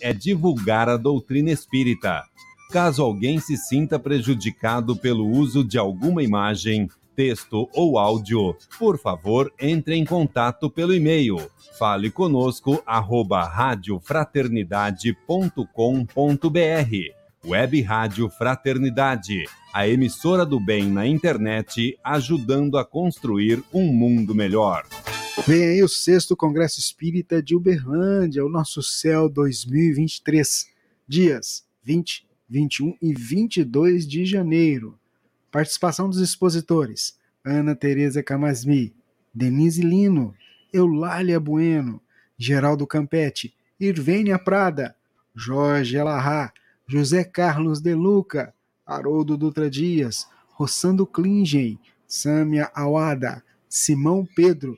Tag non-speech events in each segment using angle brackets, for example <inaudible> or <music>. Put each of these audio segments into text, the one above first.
é divulgar a doutrina espírita. Caso alguém se sinta prejudicado pelo uso de alguma imagem, texto ou áudio, por favor, entre em contato pelo e-mail. Fale conosco, arroba radiofraternidade.com.br. Web Rádio Fraternidade, a emissora do bem na internet, ajudando a construir um mundo melhor. Vem aí o sexto Congresso Espírita de Uberlândia, o nosso céu 2023, dias 20, 21 e 22 de janeiro. Participação dos expositores: Ana Tereza Camasmi, Denise Lino, Eulália Bueno, Geraldo Campetti, Irvênia Prada, Jorge Elahá, José Carlos De Luca, Haroldo Dutra Dias, Rossando Klingen, Sâmia Awada, Simão Pedro,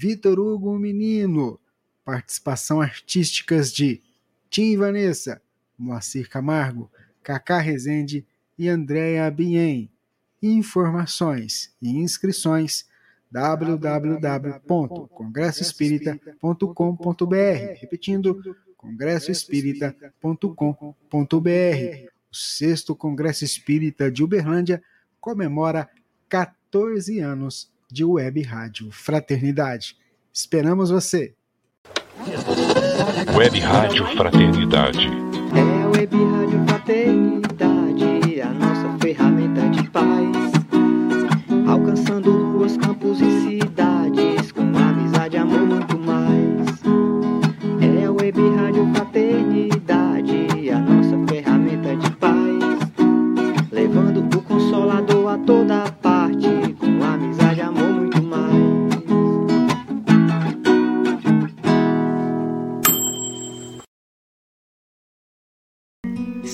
Vitor Hugo Menino, participação artísticas de Tim Vanessa, Moacir Camargo, Cacá Rezende e Andréa Bien. Informações e inscrições www.congressoespírita.com.br Repetindo, congressoespírita.com.br. O sexto Congresso Espírita de Uberlândia comemora 14 anos de Web Rádio Fraternidade. Esperamos você! Web Rádio Fraternidade.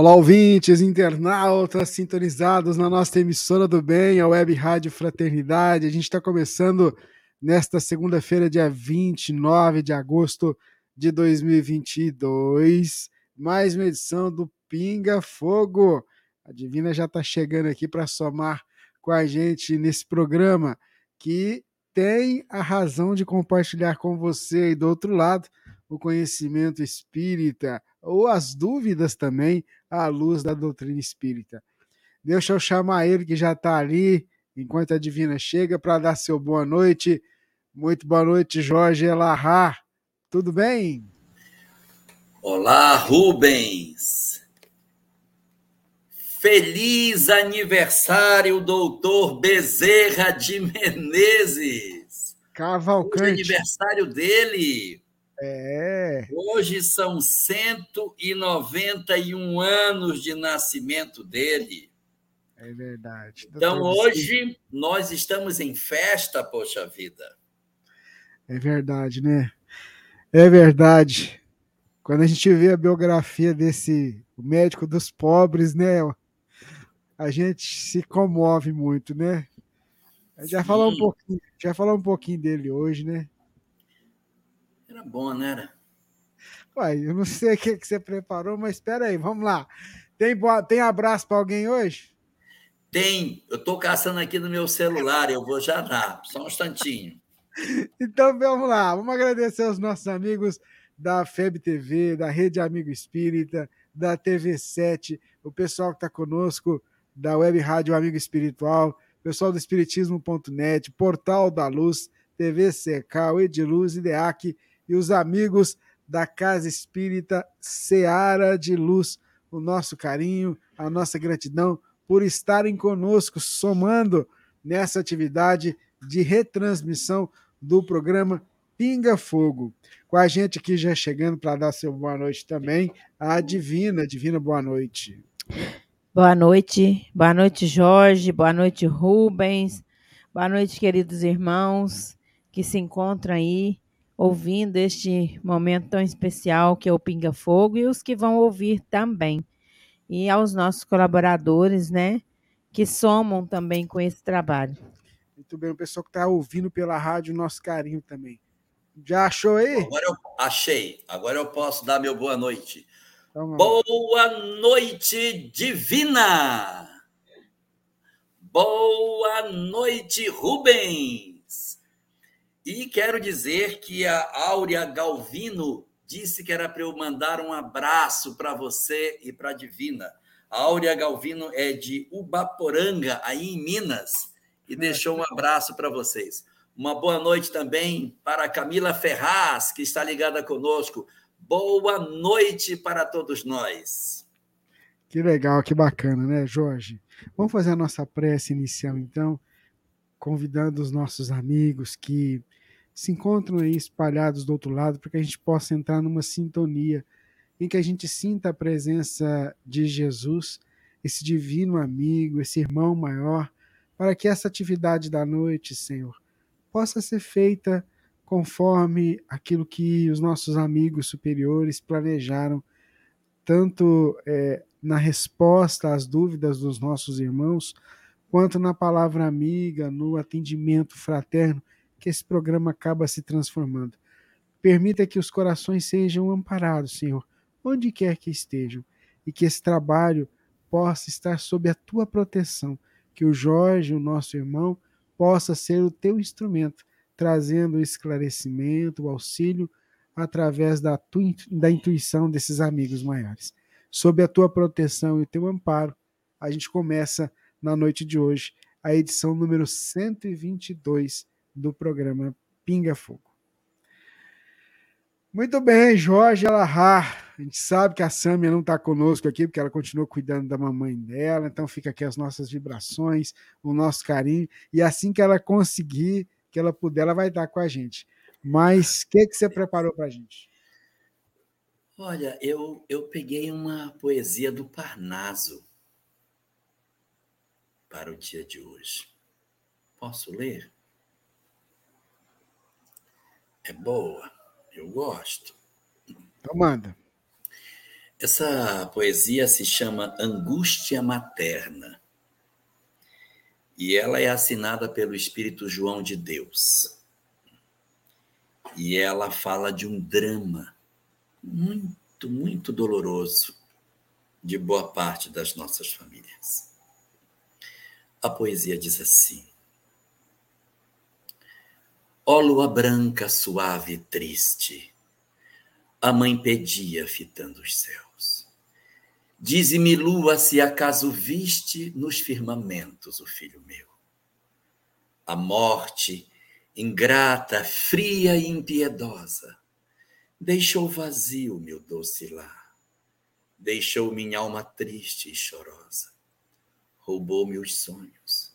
Olá, ouvintes, internautas sintonizados na nossa emissora do bem, a Web Rádio Fraternidade. A gente está começando nesta segunda-feira, dia 29 de agosto de 2022, mais uma edição do Pinga Fogo. A Divina já está chegando aqui para somar com a gente nesse programa que tem a razão de compartilhar com você aí do outro lado o conhecimento espírita ou as dúvidas também à luz da doutrina espírita. Deixa eu chamar ele que já está ali, enquanto a Divina chega, para dar seu boa noite. Muito boa noite, Jorge Elahá. Tudo bem? Olá, Rubens. Feliz aniversário, doutor Bezerra de Menezes. Cavalcante. Hoje é aniversário dele. É. Hoje são 191 anos de nascimento dele. É verdade. Então, Doutor hoje, nós estamos em festa, poxa vida. É verdade, né? É verdade. Quando a gente vê a biografia desse médico dos pobres, né? A gente se comove muito, né? A gente já falou um pouquinho, já falou um pouquinho dele hoje, né? Era bom, né? Era? Uai, eu não sei o que, que você preparou, mas espera aí, vamos lá. Tem, tem abraço para alguém hoje? Tem, eu estou caçando aqui no meu celular, eu vou já dar, só um instantinho. <laughs> Então vamos lá, vamos agradecer aos nossos amigos da FEB TV, da Rede Amigo Espírita, da TV7, o pessoal que está conosco, da Web Rádio Amigo Espiritual, pessoal do Espiritismo.net, Portal da Luz, TV Secal, Ediluz, Ideac e os amigos da Casa Espírita Seara de Luz. O nosso carinho, a nossa gratidão por estarem conosco, somando nessa atividade de retransmissão do programa Pinga Fogo. Com a gente aqui já chegando para dar seu boa noite também, a Divina. Divina, boa noite. Boa noite, boa noite, Jorge, boa noite, Rubens, boa noite, queridos irmãos que se encontram aí ouvindo este momento tão especial que é o Pinga Fogo e os que vão ouvir também. E aos nossos colaboradores, né, que somam também com esse trabalho. Muito bem, o pessoal que está ouvindo pela rádio, nosso carinho também. Já achou aí? Agora eu achei. Agora eu posso dar meu boa noite. Então, boa noite, divina! Boa noite, Rubens! E quero dizer que a Áurea Galvino disse que era para eu mandar um abraço para você e para a Divina. A Áurea Galvino é de Ubaporanga, aí em Minas, e deixou um abraço para vocês. Uma boa noite também para a Camila Ferraz, que está ligada conosco. Boa noite para todos nós. Que legal, que bacana, né, Jorge? Vamos fazer a nossa prece inicial, então, convidando os nossos amigos que se encontram aí espalhados do outro lado, para que a gente possa entrar numa sintonia em que a gente sinta a presença de Jesus, esse divino amigo, esse irmão maior, para que essa atividade da noite, Senhor, possa ser feita conforme aquilo que os nossos amigos superiores planejaram, tanto é, na resposta às dúvidas dos nossos irmãos, quanto na palavra amiga, no atendimento fraterno que esse programa acaba se transformando. Permita que os corações sejam amparados, Senhor, onde quer que estejam, e que esse trabalho possa estar sob a tua proteção, que o Jorge, o nosso irmão, possa ser o teu instrumento, trazendo o esclarecimento, o auxílio através da, da intuição desses amigos maiores. Sob a tua proteção e o teu amparo, a gente começa na noite de hoje a edição número 122 do programa Pinga Fogo. Muito bem, Jorge Alahar. A gente sabe que a Sâmia não está conosco aqui, porque ela continua cuidando da mamãe dela, então fica aqui as nossas vibrações, o nosso carinho, e assim que ela conseguir, que ela puder, ela vai estar com a gente. Mas o que, que você preparou para a gente? Olha, eu, eu peguei uma poesia do Parnaso para o dia de hoje. Posso ler? É boa, eu gosto. Então manda. Essa poesia se chama Angústia Materna. E ela é assinada pelo Espírito João de Deus. E ela fala de um drama muito, muito doloroso de boa parte das nossas famílias. A poesia diz assim: Ó lua branca, suave e triste, a mãe pedia fitando os céus. Dize-me, lua, se acaso viste nos firmamentos o filho meu. A morte, ingrata, fria e impiedosa, deixou vazio meu doce lar, deixou minha alma triste e chorosa, roubou-me os sonhos,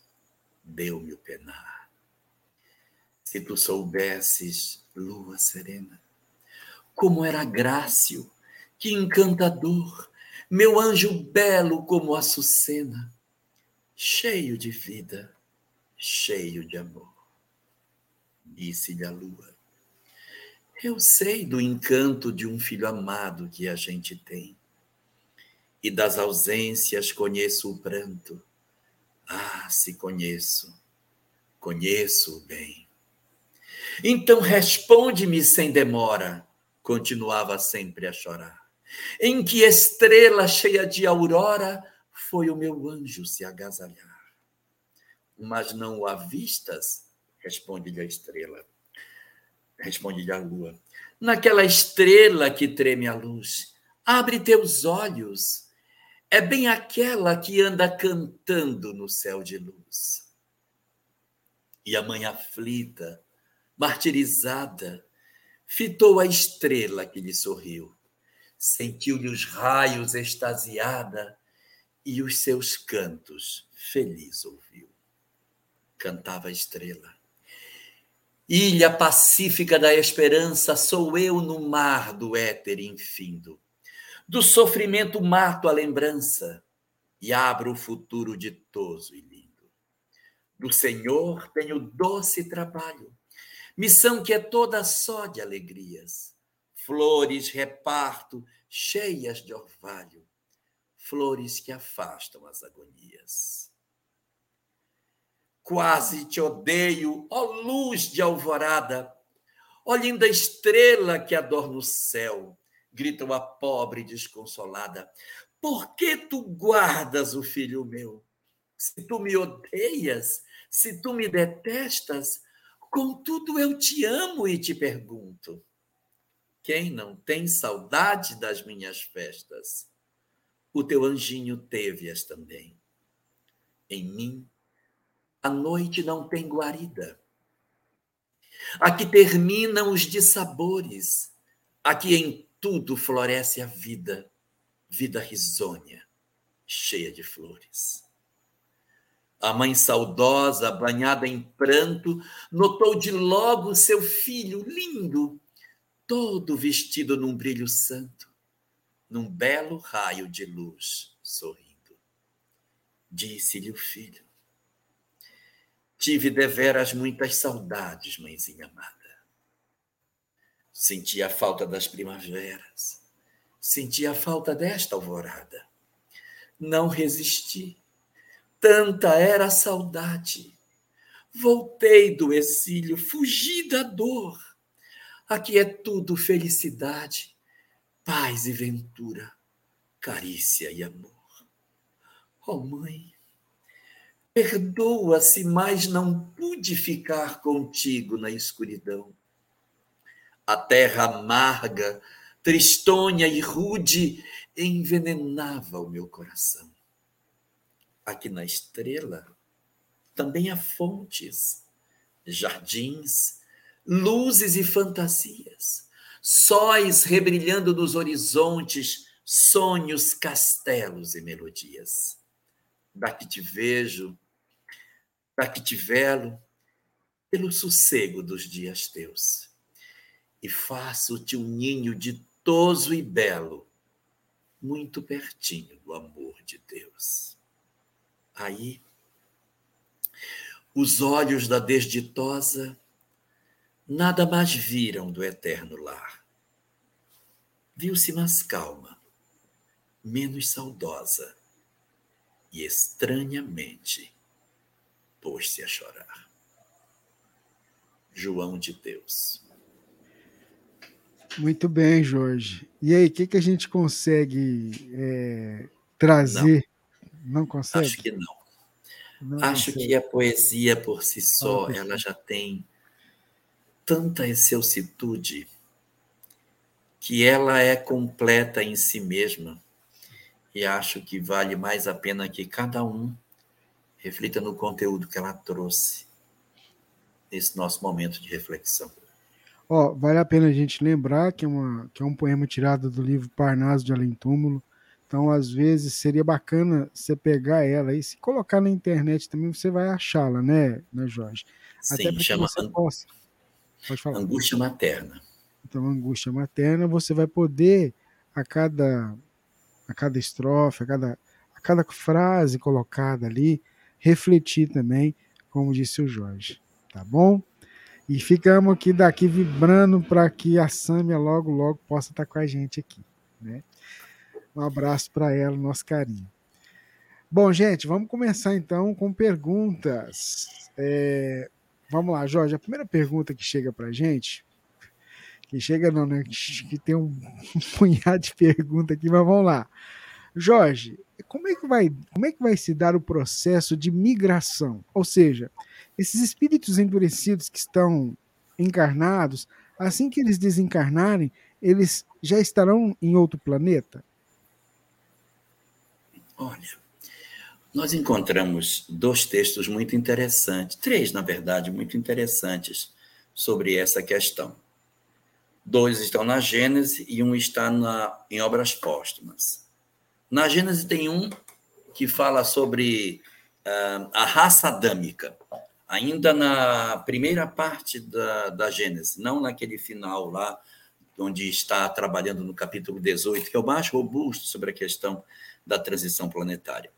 deu-me o penar. Se tu soubesses, lua serena, como era Grácio, que encantador, meu anjo belo como Açucena, cheio de vida, cheio de amor. Disse-lhe a lua, eu sei do encanto de um filho amado que a gente tem, e das ausências conheço o pranto. Ah, se conheço, conheço-o bem. Então responde-me sem demora, continuava sempre a chorar. Em que estrela cheia de aurora foi o meu anjo se agasalhar? Mas não o avistas? Responde-lhe a estrela. Responde-lhe a lua. Naquela estrela que treme a luz, abre teus olhos. É bem aquela que anda cantando no céu de luz. E a mãe aflita, martirizada, fitou a estrela que lhe sorriu, sentiu-lhe os raios extasiada e os seus cantos feliz ouviu. Cantava a estrela. Ilha pacífica da esperança, sou eu no mar do éter infindo. Do sofrimento mato a lembrança e abro o futuro ditoso e lindo. Do Senhor tenho doce trabalho, missão que é toda só de alegrias. Flores reparto, cheias de orvalho, flores que afastam as agonias. Quase te odeio, ó luz de alvorada, ó linda estrela que adorna o céu, gritou a pobre desconsolada. Por que tu guardas o filho meu? Se tu me odeias, se tu me detestas, contudo eu te amo e te pergunto: quem não tem saudade das minhas festas? O teu anjinho teve-as também. Em mim a noite não tem guarida. Aqui terminam os dissabores. Aqui em tudo floresce a vida, vida risonha, cheia de flores. A mãe saudosa, banhada em pranto, notou de logo seu filho lindo, todo vestido num brilho santo, num belo raio de luz, sorrindo. Disse-lhe o filho: Tive deveras muitas saudades, mãezinha amada. Senti a falta das primaveras, senti a falta desta alvorada. Não resisti, tanta era a saudade. Voltei do exílio, fugi da dor. Aqui é tudo felicidade, paz e ventura, carícia e amor. Oh, mãe, Perdoa se mais não pude ficar contigo na escuridão. A terra amarga, tristonha e rude envenenava o meu coração. Aqui na estrela também há fontes, jardins, luzes e fantasias, sóis rebrilhando nos horizontes, sonhos, castelos e melodias. Daqui te vejo, que te velo pelo sossego dos dias teus. E faço-te um ninho ditoso e belo, muito pertinho do amor de Deus. Aí, os olhos da desditosa nada mais viram do eterno lar. Viu-se mais calma, menos saudosa e estranhamente pôs-se a chorar. João de Deus. Muito bem, Jorge. E aí, o que, que a gente consegue é, trazer? Não. não. consegue? Acho que não. não Acho consegue. que a poesia por si só, ela já tem tanta excelsitude que ela é completa em si mesma. E acho que vale mais a pena que cada um reflita no conteúdo que ela trouxe nesse nosso momento de reflexão. Ó, vale a pena a gente lembrar que é, uma, que é um poema tirado do livro Parnaso de Além Túmulo. Então, às vezes, seria bacana você pegar ela e se colocar na internet também, você vai achá-la, né, né, Jorge? Sim, Até para chama você possa. Pode falar. Angústia materna. Então, angústia materna, você vai poder, a cada, a cada estrofe, a cada, a cada frase colocada ali, refletir também, como disse o Jorge. Tá bom? E ficamos aqui daqui vibrando para que a Sâmia logo, logo possa estar com a gente aqui. Né? Um abraço para ela, nosso carinho. Bom, gente, vamos começar então com perguntas. É, vamos lá, Jorge. A primeira pergunta que chega para gente, que chega não, né? Que tem um <laughs> punhado de pergunta aqui, mas vamos lá. Jorge, como é que vai, como é que vai se dar o processo de migração? Ou seja, esses espíritos endurecidos que estão encarnados, assim que eles desencarnarem, eles já estarão em outro planeta? Olha, nós encontramos dois textos muito interessantes, três, na verdade, muito interessantes sobre essa questão. Dois estão na Gênese e um está na, em Obras Póstumas. Na Gênesis tem um que fala sobre uh, a raça adâmica, ainda na primeira parte da, da Gênesis, não naquele final lá, onde está trabalhando no capítulo 18, que é o mais robusto sobre a questão da transição planetária.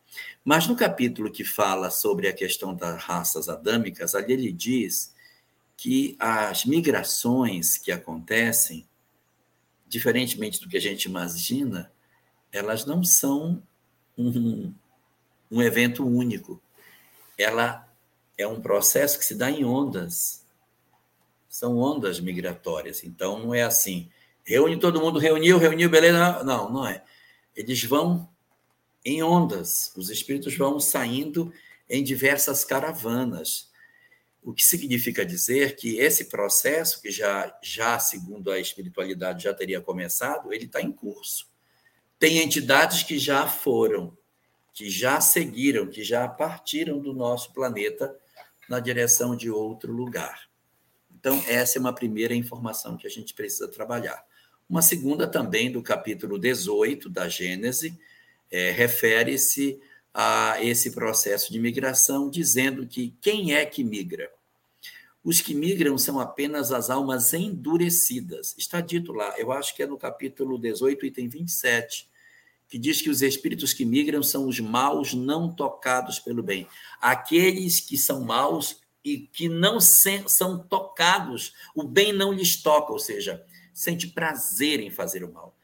Mas no capítulo que fala sobre a questão das raças adâmicas, ali ele diz que as migrações que acontecem, diferentemente do que a gente imagina, elas não são um, um evento único. Ela é um processo que se dá em ondas. São ondas migratórias. Então, não é assim, reúne todo mundo, reuniu, reuniu, beleza. Não, não é. Eles vão em ondas. Os espíritos vão saindo em diversas caravanas. O que significa dizer que esse processo, que já, já segundo a espiritualidade já teria começado, ele está em curso. Tem entidades que já foram, que já seguiram, que já partiram do nosso planeta na direção de outro lugar. Então, essa é uma primeira informação que a gente precisa trabalhar. Uma segunda também do capítulo 18 da Gênese, é, refere-se a esse processo de migração, dizendo que quem é que migra? Os que migram são apenas as almas endurecidas. Está dito lá, eu acho que é no capítulo 18, item 27, que diz que os espíritos que migram são os maus não tocados pelo bem. Aqueles que são maus e que não são tocados, o bem não lhes toca, ou seja, sente prazer em fazer o mal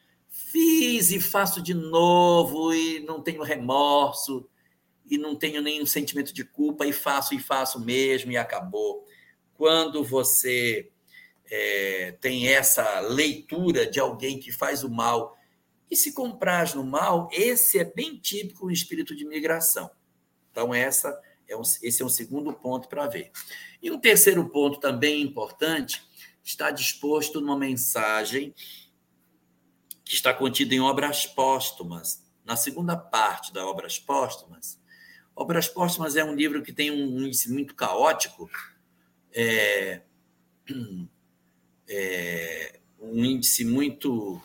fiz e faço de novo e não tenho remorso e não tenho nenhum sentimento de culpa e faço e faço mesmo e acabou. Quando você é, tem essa leitura de alguém que faz o mal e se comprar no mal, esse é bem típico o espírito de migração. Então, essa é um, esse é um segundo ponto para ver. E um terceiro ponto também importante está disposto numa mensagem que está contido em Obras Póstumas, na segunda parte da Obras Póstumas. Obras Póstumas é um livro que tem um índice muito caótico, é, <clears throat> é, um índice muito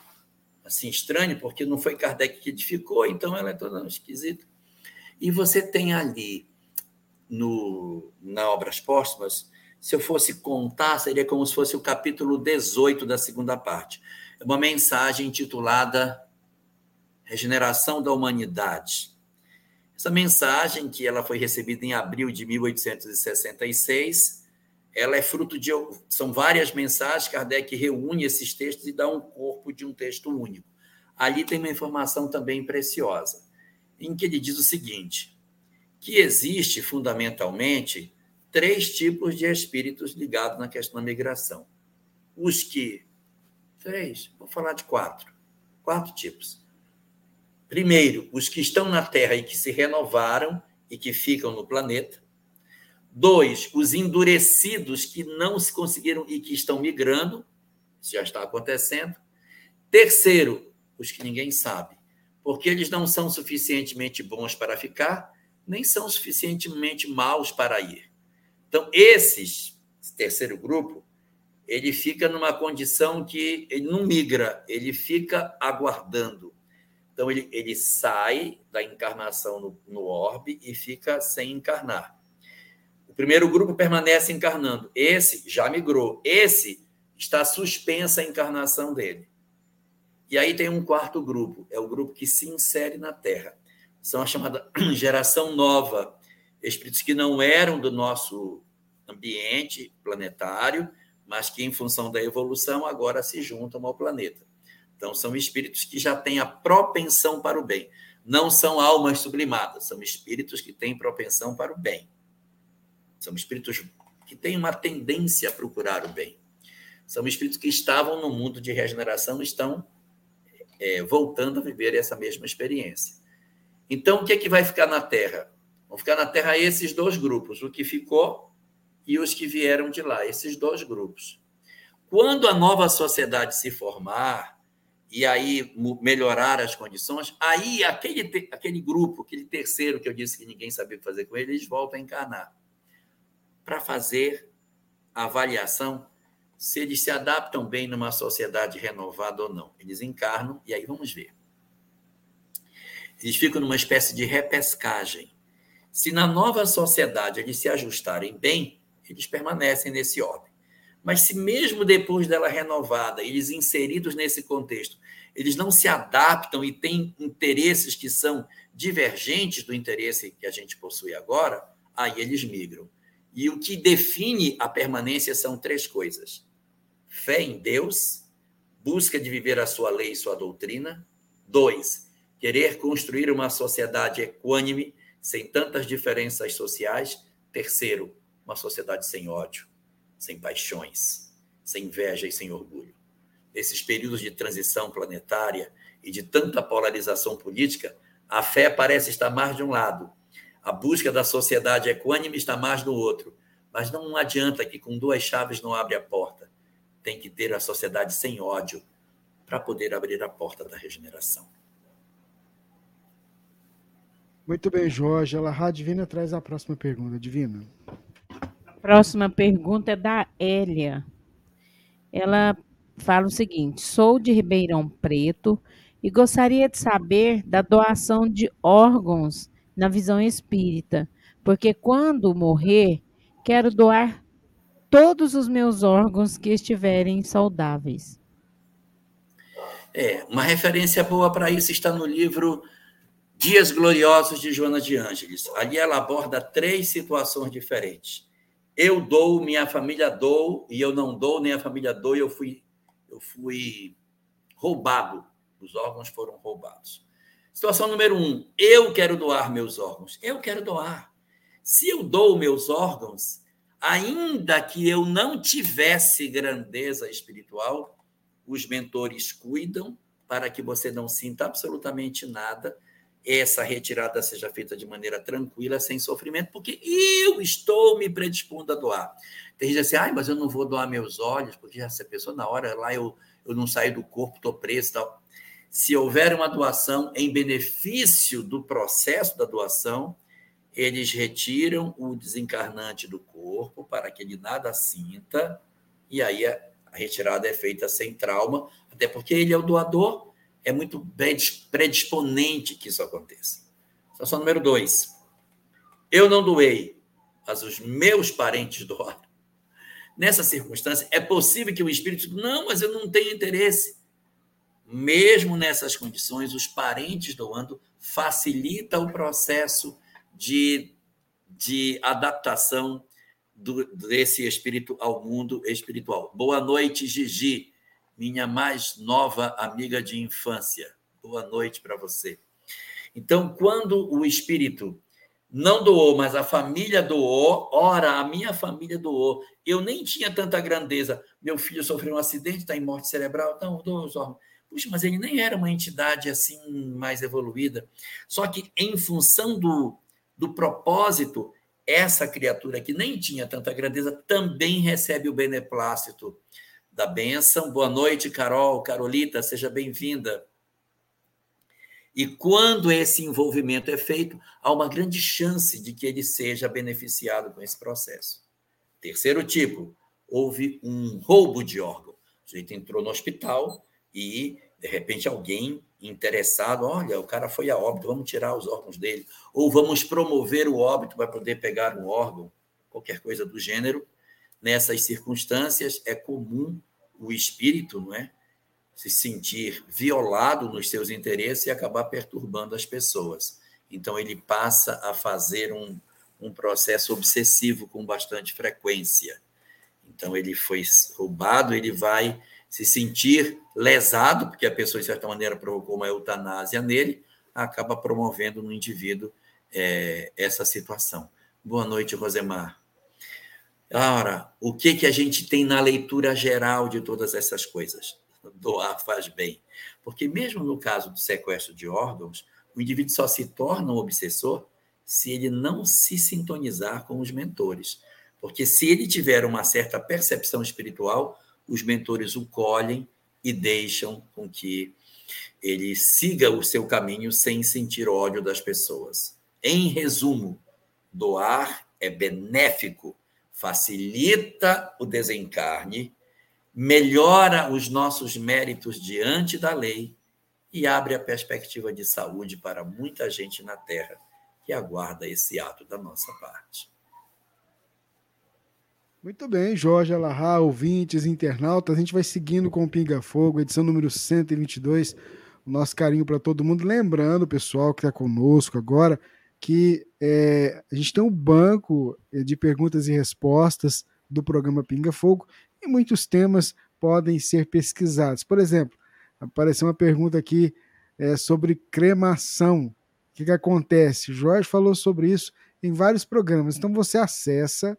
assim estranho, porque não foi Kardec que edificou, então ela é toda esquisita. E você tem ali no, na Obras Póstumas, se eu fosse contar, seria como se fosse o capítulo 18 da segunda parte uma mensagem intitulada Regeneração da Humanidade. Essa mensagem, que ela foi recebida em abril de 1866, ela é fruto de são várias mensagens, Kardec reúne esses textos e dá um corpo de um texto único. Ali tem uma informação também preciosa, em que ele diz o seguinte: que existe fundamentalmente três tipos de espíritos ligados na questão da migração. Os que Três. Vou falar de quatro. Quatro tipos. Primeiro, os que estão na Terra e que se renovaram e que ficam no planeta. Dois, os endurecidos que não se conseguiram e que estão migrando. Isso já está acontecendo. Terceiro, os que ninguém sabe, porque eles não são suficientemente bons para ficar, nem são suficientemente maus para ir. Então, esses, esse terceiro grupo, ele fica numa condição que ele não migra, ele fica aguardando. Então, ele, ele sai da encarnação no, no orbe e fica sem encarnar. Primeiro grupo permanece encarnando. Esse já migrou. Esse está suspensa a encarnação dele. E aí tem um quarto grupo, é o grupo que se insere na Terra. São a chamada <clears throat> geração nova, espíritos que não eram do nosso ambiente planetário, mas que, em função da evolução, agora se juntam ao planeta. Então, são espíritos que já têm a propensão para o bem. Não são almas sublimadas, são espíritos que têm propensão para o bem. São espíritos que têm uma tendência a procurar o bem. São espíritos que estavam no mundo de regeneração e estão é, voltando a viver essa mesma experiência. Então, o que é que vai ficar na Terra? Vão ficar na Terra esses dois grupos. O que ficou e os que vieram de lá, esses dois grupos. Quando a nova sociedade se formar e aí melhorar as condições, aí aquele, aquele grupo, aquele terceiro que eu disse que ninguém sabia fazer com ele, eles voltam a encarnar para fazer a avaliação se eles se adaptam bem numa sociedade renovada ou não. Eles encarnam e aí vamos ver. Eles ficam numa espécie de repescagem. Se na nova sociedade eles se ajustarem bem, eles permanecem nesse ordem. Mas se mesmo depois dela renovada, eles inseridos nesse contexto, eles não se adaptam e têm interesses que são divergentes do interesse que a gente possui agora, aí eles migram. E o que define a permanência são três coisas: fé em Deus, busca de viver a sua lei e sua doutrina. Dois, querer construir uma sociedade equânime, sem tantas diferenças sociais. Terceiro, uma sociedade sem ódio, sem paixões, sem inveja e sem orgulho. Nesses períodos de transição planetária e de tanta polarização política, a fé parece estar mais de um lado, a busca da sociedade equânime está mais do outro. Mas não adianta que com duas chaves não abre a porta. Tem que ter a sociedade sem ódio para poder abrir a porta da regeneração. Muito bem, Jorge. A Divina traz a próxima pergunta. Divina. A próxima pergunta é da Hélia. Ela fala o seguinte: sou de Ribeirão Preto e gostaria de saber da doação de órgãos na visão espírita, porque quando morrer, quero doar todos os meus órgãos que estiverem saudáveis. É, uma referência boa para isso está no livro Dias Gloriosos de Joana de Ângeles. Ali ela aborda três situações diferentes. Eu dou, minha família dou, e eu não dou, nem a família dou, eu fui, eu fui roubado. Os órgãos foram roubados. Situação número um: eu quero doar meus órgãos. Eu quero doar. Se eu dou meus órgãos, ainda que eu não tivesse grandeza espiritual, os mentores cuidam para que você não sinta absolutamente nada, essa retirada seja feita de maneira tranquila, sem sofrimento, porque eu estou me predispondo a doar. Tem gente assim, ah, mas eu não vou doar meus olhos, porque essa pessoa, na hora lá, eu, eu não saio do corpo, estou preso e tal se houver uma doação em benefício do processo da doação, eles retiram o desencarnante do corpo para que ele nada sinta, e aí a retirada é feita sem trauma, até porque ele é o doador, é muito predisponente que isso aconteça. Situação número dois. Eu não doei, mas os meus parentes <laughs> doaram. Nessa circunstância, é possível que o espírito, não, mas eu não tenho interesse. Mesmo nessas condições, os parentes doando facilita o processo de, de adaptação do, desse espírito ao mundo espiritual. Boa noite, Gigi, minha mais nova amiga de infância. Boa noite para você. Então, quando o espírito não doou, mas a família doou, ora, a minha família doou. Eu nem tinha tanta grandeza. Meu filho sofreu um acidente, está em morte cerebral, então doou os órgãos. Puxa, mas ele nem era uma entidade assim mais evoluída. Só que, em função do, do propósito, essa criatura que nem tinha tanta grandeza também recebe o beneplácito da bênção. Boa noite, Carol, Carolita, seja bem-vinda. E quando esse envolvimento é feito, há uma grande chance de que ele seja beneficiado com esse processo. Terceiro tipo, houve um roubo de órgão. O sujeito entrou no hospital, e, de repente, alguém interessado, olha, o cara foi a óbito, vamos tirar os órgãos dele, ou vamos promover o óbito para poder pegar um órgão, qualquer coisa do gênero. Nessas circunstâncias, é comum o espírito, não é? Se sentir violado nos seus interesses e acabar perturbando as pessoas. Então, ele passa a fazer um, um processo obsessivo com bastante frequência. Então, ele foi roubado, ele vai se sentir lesado, porque a pessoa, de certa maneira, provocou uma eutanásia nele, acaba promovendo no indivíduo é, essa situação. Boa noite, Rosemar. Ora, o que, que a gente tem na leitura geral de todas essas coisas? Doar faz bem. Porque, mesmo no caso do sequestro de órgãos, o indivíduo só se torna um obsessor se ele não se sintonizar com os mentores. Porque, se ele tiver uma certa percepção espiritual, os mentores o colhem e deixam com que ele siga o seu caminho sem sentir ódio das pessoas. Em resumo, doar é benéfico, facilita o desencarne, melhora os nossos méritos diante da lei e abre a perspectiva de saúde para muita gente na Terra que aguarda esse ato da nossa parte. Muito bem, Jorge Alahá, ouvintes, internautas, a gente vai seguindo com o Pinga Fogo, edição número 122. O nosso carinho para todo mundo. Lembrando, pessoal que está conosco agora, que é, a gente tem um banco de perguntas e respostas do programa Pinga Fogo e muitos temas podem ser pesquisados. Por exemplo, apareceu uma pergunta aqui é, sobre cremação. O que, que acontece? Jorge falou sobre isso em vários programas. Então você acessa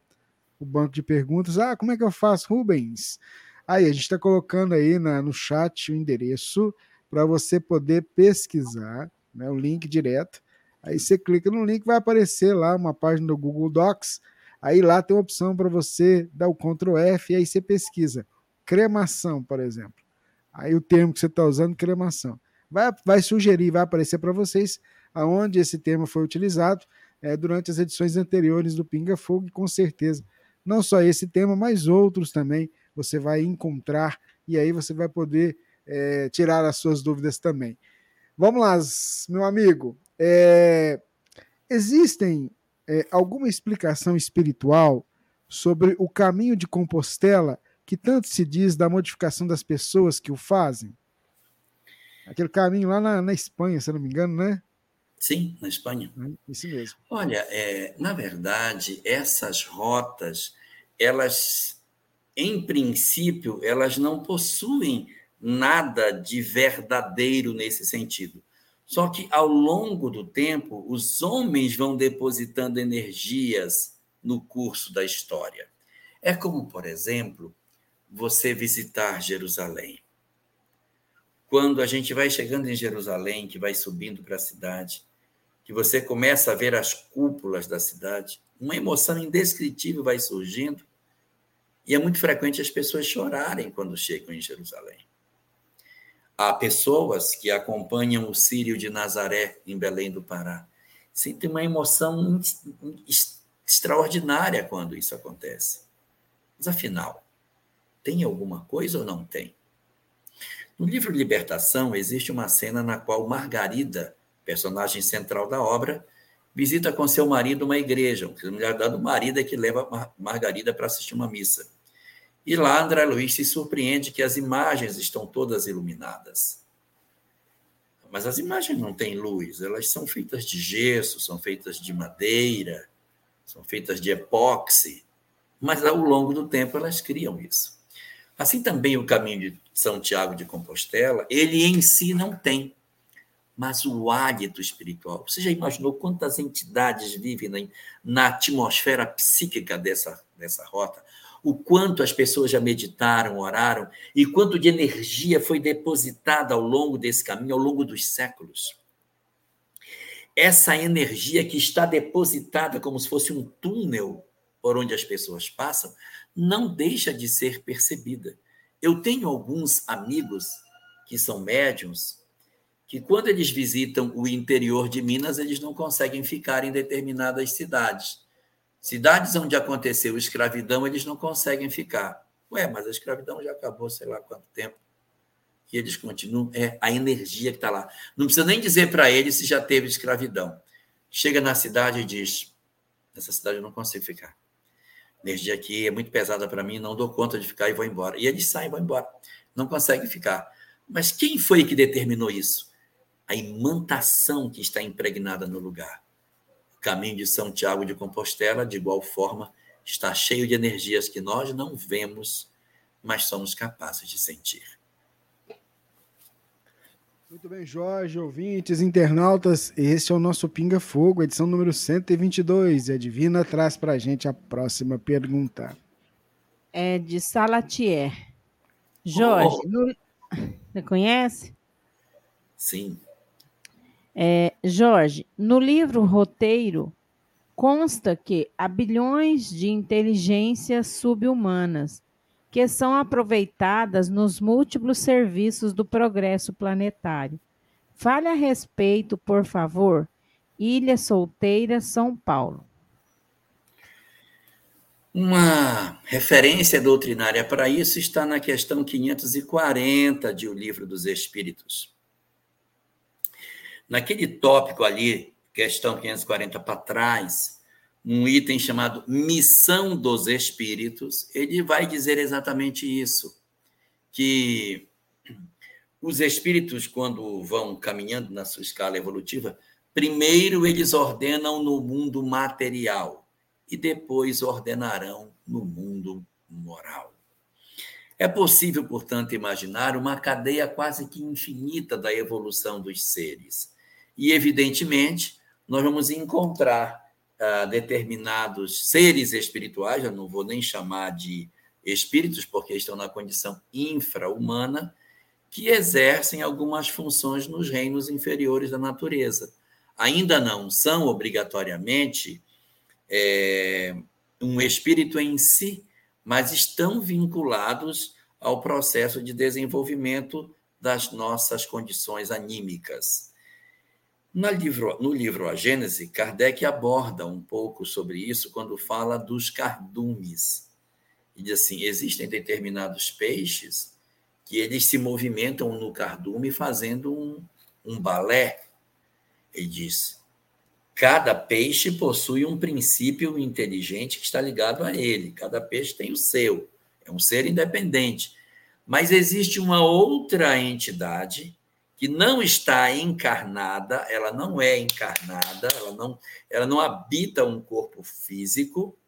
o banco de perguntas. Ah, como é que eu faço, Rubens? Aí, a gente está colocando aí na, no chat o endereço para você poder pesquisar, né, o link direto. Aí você clica no link, vai aparecer lá uma página do Google Docs. Aí lá tem uma opção para você dar o Ctrl F e aí você pesquisa cremação, por exemplo. Aí o termo que você está usando, cremação. Vai, vai sugerir, vai aparecer para vocês aonde esse termo foi utilizado é, durante as edições anteriores do Pinga Fogo, e com certeza, não só esse tema, mas outros também você vai encontrar e aí você vai poder é, tirar as suas dúvidas também. Vamos lá, meu amigo. É, existem é, alguma explicação espiritual sobre o caminho de Compostela que tanto se diz da modificação das pessoas que o fazem? Aquele caminho lá na, na Espanha, se não me engano, né? Sim, na Espanha. Isso mesmo. Olha, é, na verdade, essas rotas, elas, em princípio, elas não possuem nada de verdadeiro nesse sentido. Só que ao longo do tempo, os homens vão depositando energias no curso da história. É como, por exemplo, você visitar Jerusalém. Quando a gente vai chegando em Jerusalém, que vai subindo para a cidade, que você começa a ver as cúpulas da cidade, uma emoção indescritível vai surgindo, e é muito frequente as pessoas chorarem quando chegam em Jerusalém. Há pessoas que acompanham o Sírio de Nazaré, em Belém do Pará. Sentem uma emoção extraordinária quando isso acontece. Mas, afinal, tem alguma coisa ou não tem? No livro Libertação, existe uma cena na qual Margarida, personagem central da obra, visita com seu marido uma igreja. Na verdade, o marido é que leva Margarida para assistir uma missa. E lá André Luiz se surpreende que as imagens estão todas iluminadas. Mas as imagens não têm luz, elas são feitas de gesso, são feitas de madeira, são feitas de epóxi, mas ao longo do tempo elas criam isso. Assim também o caminho de São Tiago de Compostela, ele em si não tem, mas o hálito espiritual. Você já imaginou quantas entidades vivem na, atmosfera psíquica dessa, dessa rota? o quanto as pessoas já meditaram, oraram e quanto de energia foi depositada ao longo desse caminho, ao longo dos séculos. Essa energia que está depositada como se fosse um túnel por onde as pessoas passam, não deixa de ser percebida. Eu tenho alguns amigos que são médiums que quando eles visitam o interior de Minas, eles não conseguem ficar em determinadas cidades Cidades onde aconteceu escravidão, eles não conseguem ficar. Ué, mas a escravidão já acabou, sei lá quanto tempo. E eles continuam. É a energia que está lá. Não precisa nem dizer para eles se já teve escravidão. Chega na cidade e diz: nessa cidade eu não consigo ficar. A energia aqui é muito pesada para mim, não dou conta de ficar e vou embora. E eles saem e vão embora. Não conseguem ficar. Mas quem foi que determinou isso? A imantação que está impregnada no lugar caminho de São Tiago de Compostela, de igual forma, está cheio de energias que nós não vemos, mas somos capazes de sentir. Muito bem, Jorge, ouvintes, internautas, esse é o nosso Pinga Fogo, edição número 122. E a Divina traz para a gente a próxima pergunta. É de Salatier. Jorge, oh. você conhece? Sim. É, Jorge, no livro Roteiro, consta que há bilhões de inteligências subhumanas que são aproveitadas nos múltiplos serviços do progresso planetário. Fale a respeito, por favor. Ilha Solteira, São Paulo. Uma referência doutrinária para isso está na questão 540 de O Livro dos Espíritos naquele tópico ali, questão 540 para trás, um item chamado Missão dos Espíritos, ele vai dizer exatamente isso, que os espíritos, quando vão caminhando na sua escala evolutiva, primeiro eles ordenam no mundo material e depois ordenarão no mundo moral. É possível, portanto, imaginar uma cadeia quase que infinita da evolução dos seres. E, evidentemente, nós vamos encontrar uh, determinados seres espirituais, eu não vou nem chamar de espíritos, porque estão na condição infra-humana, que exercem algumas funções nos reinos inferiores da natureza. Ainda não são obrigatoriamente é, um espírito em si, mas estão vinculados ao processo de desenvolvimento das nossas condições anímicas. No livro, no livro A Gênese, Kardec aborda um pouco sobre isso quando fala dos cardumes. E diz assim: existem determinados peixes que eles se movimentam no cardume fazendo um, um balé. Ele diz: cada peixe possui um princípio inteligente que está ligado a ele, cada peixe tem o seu, é um ser independente. Mas existe uma outra entidade que não está encarnada, ela não é encarnada, ela não, ela não habita um corpo físico,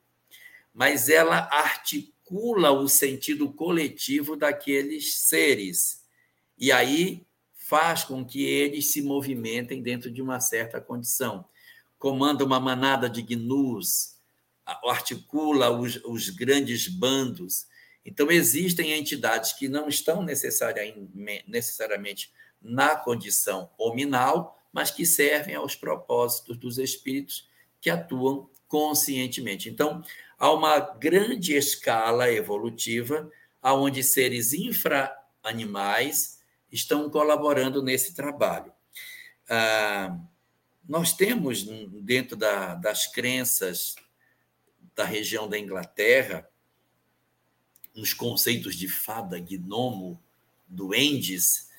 mas ela articula o sentido coletivo daqueles seres. E aí faz com que eles se movimentem dentro de uma certa condição. Comanda uma manada de gnus, articula os, os grandes bandos. Então, existem entidades que não estão necessariamente na condição hominal, mas que servem aos propósitos dos espíritos que atuam conscientemente. Então, há uma grande escala evolutiva aonde seres infra-animais estão colaborando nesse trabalho. Ah, nós temos, dentro da, das crenças da região da Inglaterra, uns conceitos de fada, gnomo, duendes,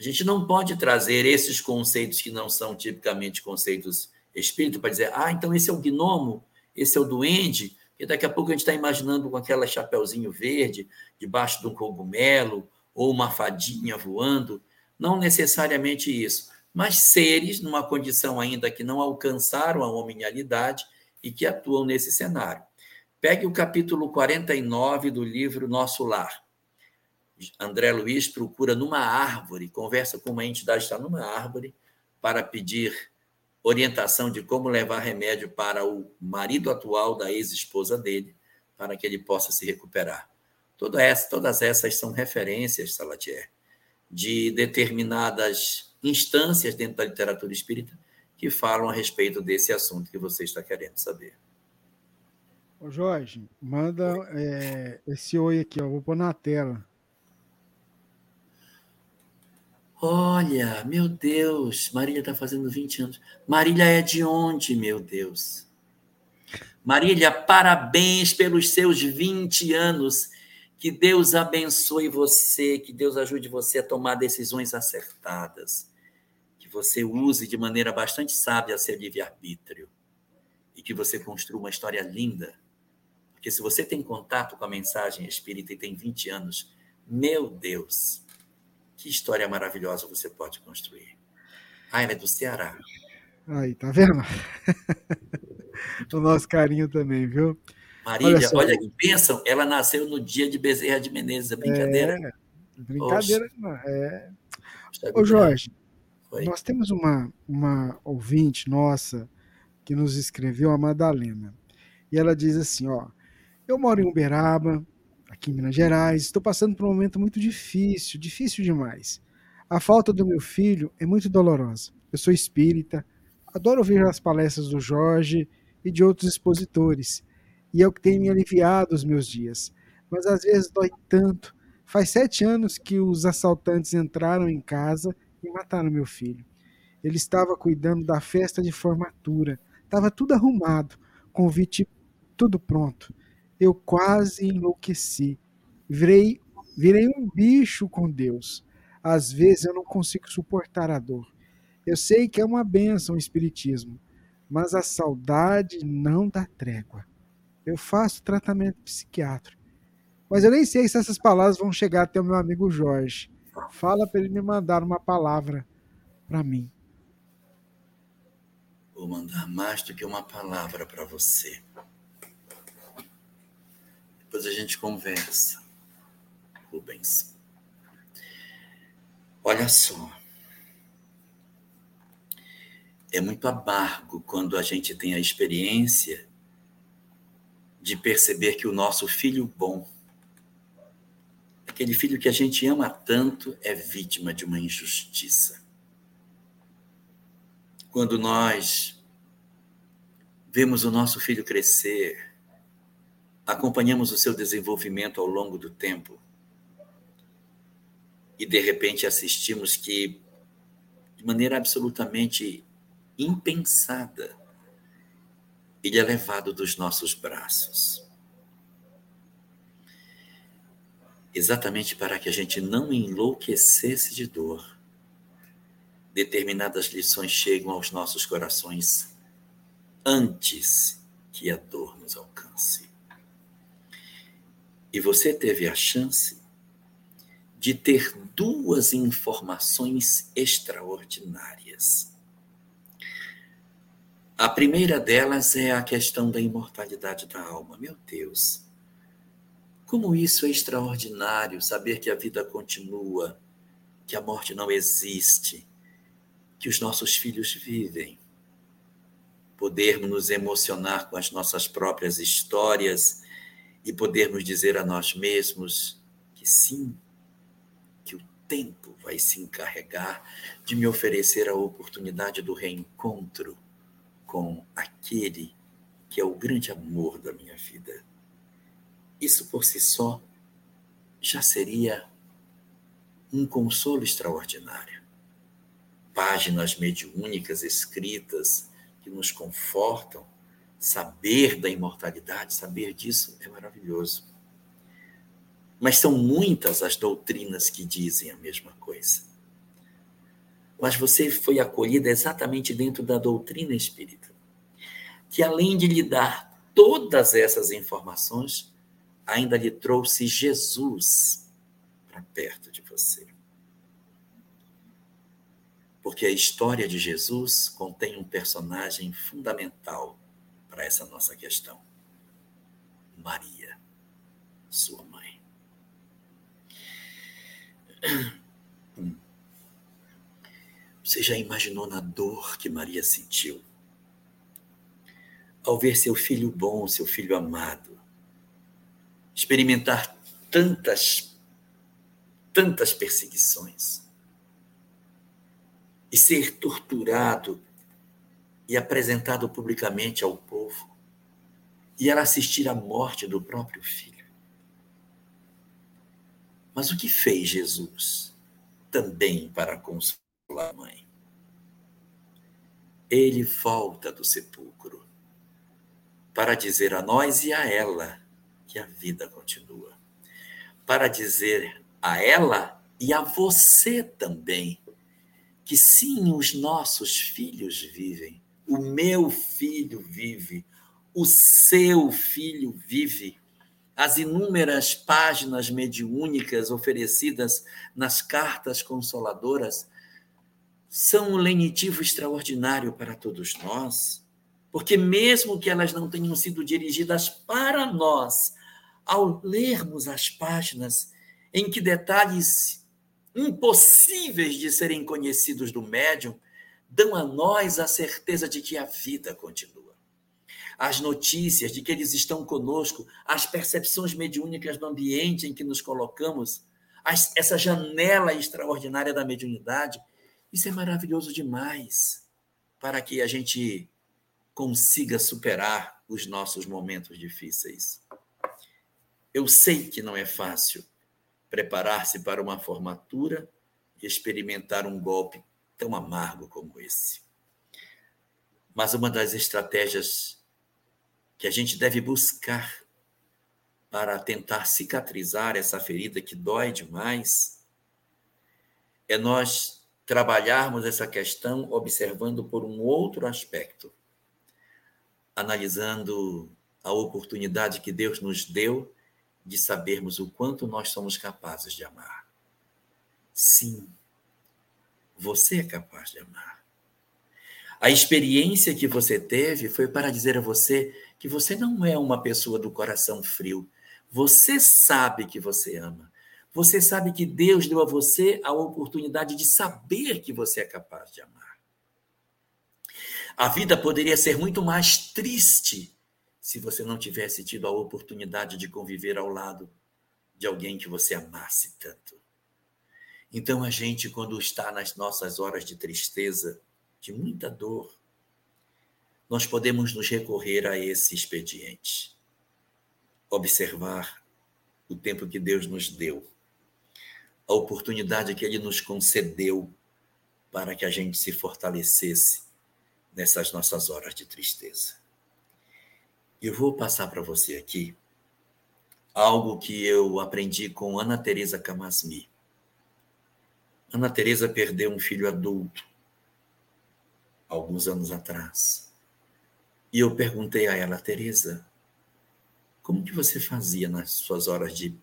a gente não pode trazer esses conceitos que não são tipicamente conceitos espírito para dizer, ah, então esse é o gnomo, esse é o duende, e daqui a pouco a gente está imaginando com aquela chapeuzinho verde debaixo de um cogumelo ou uma fadinha voando. Não necessariamente isso, mas seres numa condição ainda que não alcançaram a hominalidade e que atuam nesse cenário. Pegue o capítulo 49 do livro Nosso Lar. André Luiz procura numa árvore, conversa com uma entidade está numa árvore, para pedir orientação de como levar remédio para o marido atual da ex-esposa dele, para que ele possa se recuperar. Toda essa, todas essas são referências, Salatier, de determinadas instâncias dentro da literatura espírita que falam a respeito desse assunto que você está querendo saber. Ô Jorge, manda é, esse oi aqui, ó, vou pôr na tela. Olha, meu Deus, Marília está fazendo 20 anos. Marília é de onde, meu Deus? Marília, parabéns pelos seus 20 anos. Que Deus abençoe você, que Deus ajude você a tomar decisões acertadas. Que você use de maneira bastante sábia seu livre-arbítrio. E que você construa uma história linda. Porque se você tem contato com a mensagem espírita e tem 20 anos, meu Deus, que história maravilhosa você pode construir. Ah, ela é do Ceará. Aí, tá vendo? <laughs> o nosso carinho também, viu? Marília, olha, olha que pensam, ela nasceu no dia de Bezerra de Menezes, é brincadeira? É, brincadeira, não. É... Ô, Jorge, Oi. nós temos uma, uma ouvinte nossa que nos escreveu, a Madalena. E ela diz assim, ó, eu moro em Uberaba, aqui em Minas Gerais. Estou passando por um momento muito difícil, difícil demais. A falta do meu filho é muito dolorosa. Eu sou espírita, adoro ouvir as palestras do Jorge e de outros expositores, e é o que tem me aliviado os meus dias. Mas às vezes dói tanto. Faz sete anos que os assaltantes entraram em casa e mataram meu filho. Ele estava cuidando da festa de formatura. Estava tudo arrumado, convite tudo pronto eu quase enlouqueci. Virei, virei um bicho com Deus. Às vezes eu não consigo suportar a dor. Eu sei que é uma benção o espiritismo, mas a saudade não dá trégua. Eu faço tratamento psiquiátrico. Mas eu nem sei se essas palavras vão chegar até o meu amigo Jorge. Fala para ele me mandar uma palavra para mim. Vou mandar mais do que uma palavra para você. Depois a gente conversa, Rubens. Olha só. É muito amargo quando a gente tem a experiência de perceber que o nosso filho bom, aquele filho que a gente ama tanto, é vítima de uma injustiça. Quando nós vemos o nosso filho crescer, acompanhamos o seu desenvolvimento ao longo do tempo e de repente assistimos que, de maneira absolutamente impensada, ele é levado dos nossos braços. Exatamente para que a gente não enlouquecesse de dor. Determinadas lições chegam aos nossos corações antes que a dor nos alcance. E você teve a chance de ter duas informações extraordinárias. A primeira delas é a questão da imortalidade da alma. Meu Deus, como isso é extraordinário saber que a vida continua, que a morte não existe, que os nossos filhos vivem podermos nos emocionar com as nossas próprias histórias e podermos dizer a nós mesmos que sim, que o tempo vai se encarregar de me oferecer a oportunidade do reencontro com aquele que é o grande amor da minha vida. Isso por si só já seria um consolo extraordinário. Páginas mediúnicas escritas que nos confortam, saber da imortalidade, saber disso é maravilhoso. Mas são muitas as doutrinas que dizem a mesma coisa. Mas você foi acolhida exatamente dentro da doutrina espírita, que além de lhe dar todas essas informações, ainda lhe trouxe Jesus para perto de você porque a história de Jesus contém um personagem fundamental para essa nossa questão: Maria, sua mãe. Você já imaginou na dor que Maria sentiu? Ao ver seu filho bom, seu filho amado, experimentar tantas, tantas perseguições e ser torturado e apresentado publicamente ao povo, e ela assistir à morte do próprio filho. Mas o que fez Jesus também para consolar a mãe? Ele volta do sepulcro para dizer a nós e a ela que a vida continua. Para dizer a ela e a você também que sim, os nossos filhos vivem, o meu filho vive, o seu filho vive. As inúmeras páginas mediúnicas oferecidas nas cartas consoladoras são um lenitivo extraordinário para todos nós, porque, mesmo que elas não tenham sido dirigidas para nós, ao lermos as páginas em que detalhes impossíveis de serem conhecidos do médium, dão a nós a certeza de que a vida continua. As notícias de que eles estão conosco, as percepções mediúnicas do ambiente em que nos colocamos, as, essa janela extraordinária da mediunidade, isso é maravilhoso demais para que a gente consiga superar os nossos momentos difíceis. Eu sei que não é fácil, preparar-se para uma formatura e experimentar um golpe tão amargo como esse. Mas uma das estratégias que a gente deve buscar para tentar cicatrizar essa ferida que dói demais é nós trabalharmos essa questão observando por um outro aspecto, analisando a oportunidade que Deus nos deu de sabermos o quanto nós somos capazes de amar. Sim, você é capaz de amar. A experiência que você teve foi para dizer a você que você não é uma pessoa do coração frio. Você sabe que você ama. Você sabe que Deus deu a você a oportunidade de saber que você é capaz de amar. A vida poderia ser muito mais triste se você não tivesse tido a oportunidade de conviver ao lado de alguém que você amasse tanto. Então, a gente, quando está nas nossas horas de tristeza, de muita dor, nós podemos nos recorrer a esse expediente. Observar o tempo que Deus nos deu, a oportunidade que Ele nos concedeu para que a gente se fortalecesse nessas nossas horas de tristeza. Eu vou passar para você aqui algo que eu aprendi com Ana Teresa Camasmi. Ana Teresa perdeu um filho adulto alguns anos atrás. E eu perguntei a ela, Teresa, como que você fazia nas suas horas de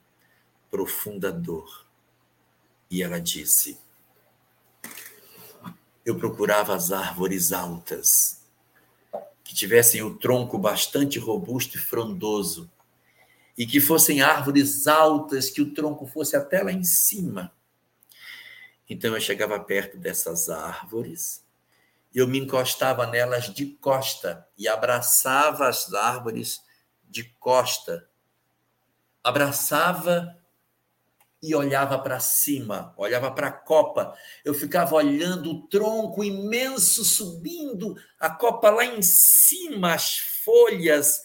profunda dor? E ela disse: Eu procurava as árvores altas, que tivessem o tronco bastante robusto e frondoso, e que fossem árvores altas, que o tronco fosse até lá em cima então eu chegava perto dessas árvores, eu me encostava nelas de costa e abraçava as árvores de costa. Abraçava e olhava para cima, olhava para a copa. Eu ficava olhando o tronco imenso subindo, a copa lá em cima, as folhas,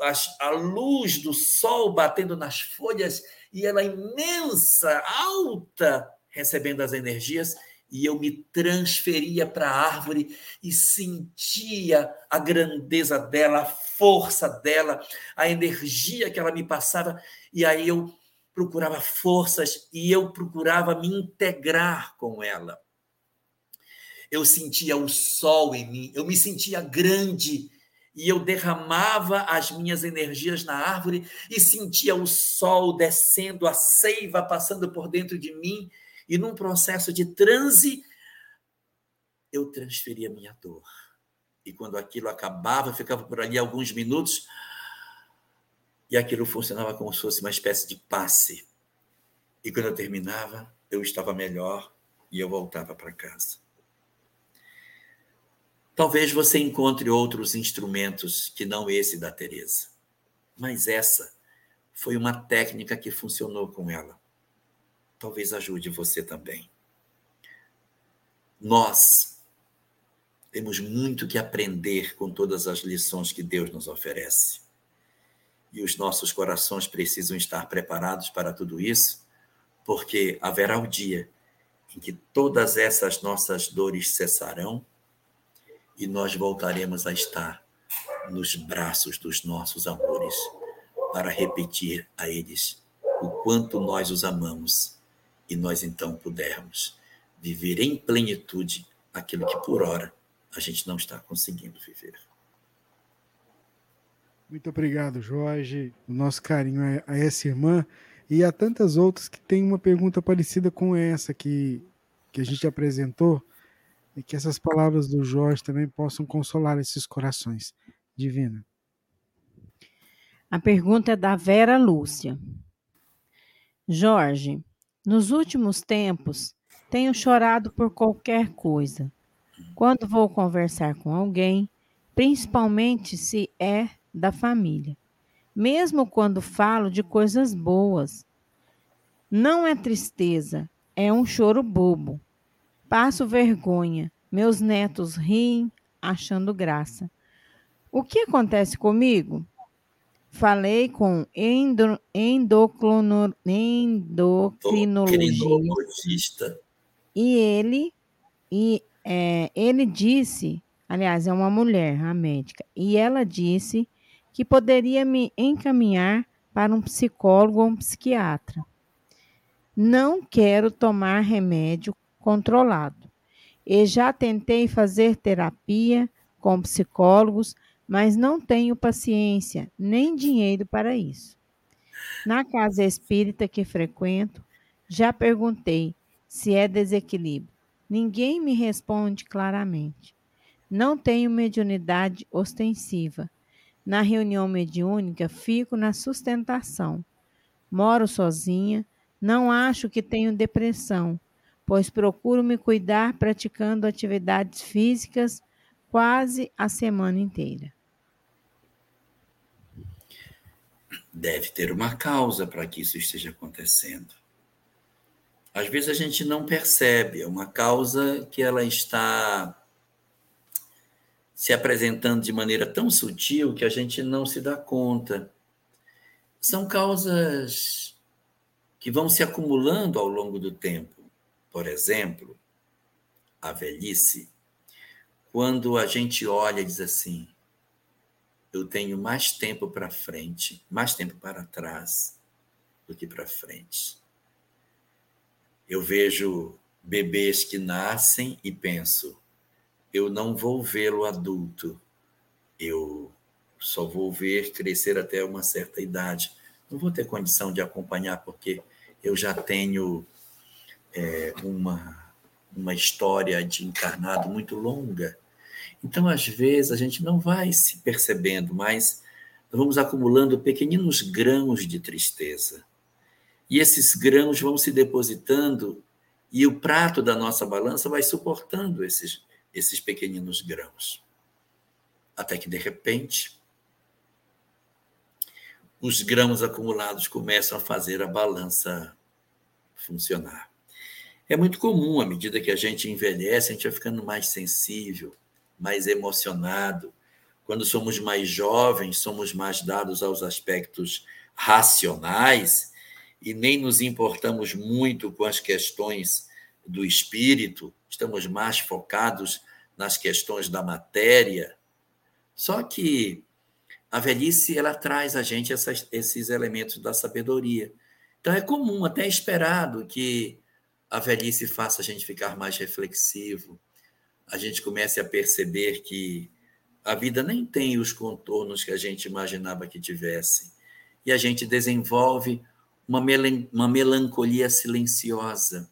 as, a luz do sol batendo nas folhas e ela imensa, alta, recebendo as energias e eu me transferia para a árvore e sentia a grandeza dela, a força dela, a energia que ela me passava, e aí eu procurava forças e eu procurava me integrar com ela. Eu sentia o sol em mim, eu me sentia grande e eu derramava as minhas energias na árvore e sentia o sol descendo, a seiva passando por dentro de mim e num processo de transe, eu transferia minha dor. E quando aquilo acabava, ficava por ali alguns minutos, e aquilo funcionava como se fosse uma espécie de passe. E quando eu terminava, eu estava melhor e eu voltava para casa. Talvez você encontre outros instrumentos que não esse da Teresa, mas essa foi uma técnica que funcionou com ela talvez ajude você também. Nós temos muito que aprender com todas as lições que Deus nos oferece. E os nossos corações precisam estar preparados para tudo isso, porque haverá o dia em que todas essas nossas dores cessarão e nós voltaremos a estar nos braços dos nossos amores para repetir a eles o quanto nós os amamos e nós então pudermos viver em plenitude aquilo que por hora a gente não está conseguindo viver. Muito obrigado, Jorge. O nosso carinho a essa irmã e a tantas outras que têm uma pergunta parecida com essa que, que a gente apresentou e que essas palavras do Jorge também possam consolar esses corações. Divina. A pergunta é da Vera Lúcia. Jorge, nos últimos tempos, tenho chorado por qualquer coisa. Quando vou conversar com alguém, principalmente se é da família, mesmo quando falo de coisas boas. Não é tristeza, é um choro bobo. Passo vergonha, meus netos riem, achando graça. O que acontece comigo? Falei com endo, endocrino, endocrinologista e ele e é, ele disse, aliás, é uma mulher, a médica, e ela disse que poderia me encaminhar para um psicólogo ou um psiquiatra. Não quero tomar remédio controlado. e já tentei fazer terapia com psicólogos, mas não tenho paciência nem dinheiro para isso. Na casa espírita que frequento, já perguntei se é desequilíbrio. Ninguém me responde claramente. Não tenho mediunidade ostensiva. Na reunião mediúnica, fico na sustentação. Moro sozinha, não acho que tenho depressão, pois procuro me cuidar praticando atividades físicas quase a semana inteira. Deve ter uma causa para que isso esteja acontecendo. Às vezes a gente não percebe, é uma causa que ela está se apresentando de maneira tão sutil que a gente não se dá conta. São causas que vão se acumulando ao longo do tempo. Por exemplo, a velhice. Quando a gente olha e diz assim: eu tenho mais tempo para frente, mais tempo para trás do que para frente. Eu vejo bebês que nascem e penso: eu não vou vê-lo adulto, eu só vou ver crescer até uma certa idade. Não vou ter condição de acompanhar, porque eu já tenho é, uma, uma história de encarnado muito longa. Então, às vezes, a gente não vai se percebendo, mas vamos acumulando pequeninos grãos de tristeza. E esses grãos vão se depositando e o prato da nossa balança vai suportando esses, esses pequeninos grãos. Até que, de repente, os grãos acumulados começam a fazer a balança funcionar. É muito comum, à medida que a gente envelhece, a gente vai ficando mais sensível, mais emocionado. Quando somos mais jovens, somos mais dados aos aspectos racionais e nem nos importamos muito com as questões do espírito, estamos mais focados nas questões da matéria. Só que a velhice ela traz a gente essas, esses elementos da sabedoria. Então é comum, até esperado, que a velhice faça a gente ficar mais reflexivo, a gente comece a perceber que a vida nem tem os contornos que a gente imaginava que tivesse. E a gente desenvolve uma, uma melancolia silenciosa,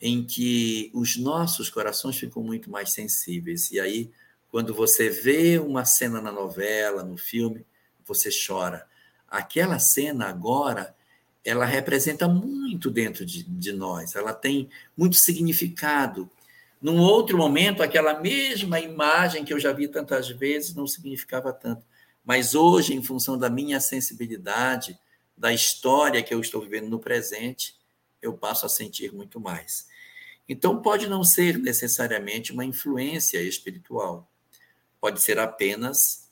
em que os nossos corações ficam muito mais sensíveis. E aí, quando você vê uma cena na novela, no filme, você chora. Aquela cena agora, ela representa muito dentro de, de nós, ela tem muito significado. Num outro momento, aquela mesma imagem que eu já vi tantas vezes não significava tanto. Mas hoje, em função da minha sensibilidade, da história que eu estou vivendo no presente, eu passo a sentir muito mais. Então, pode não ser necessariamente uma influência espiritual, pode ser apenas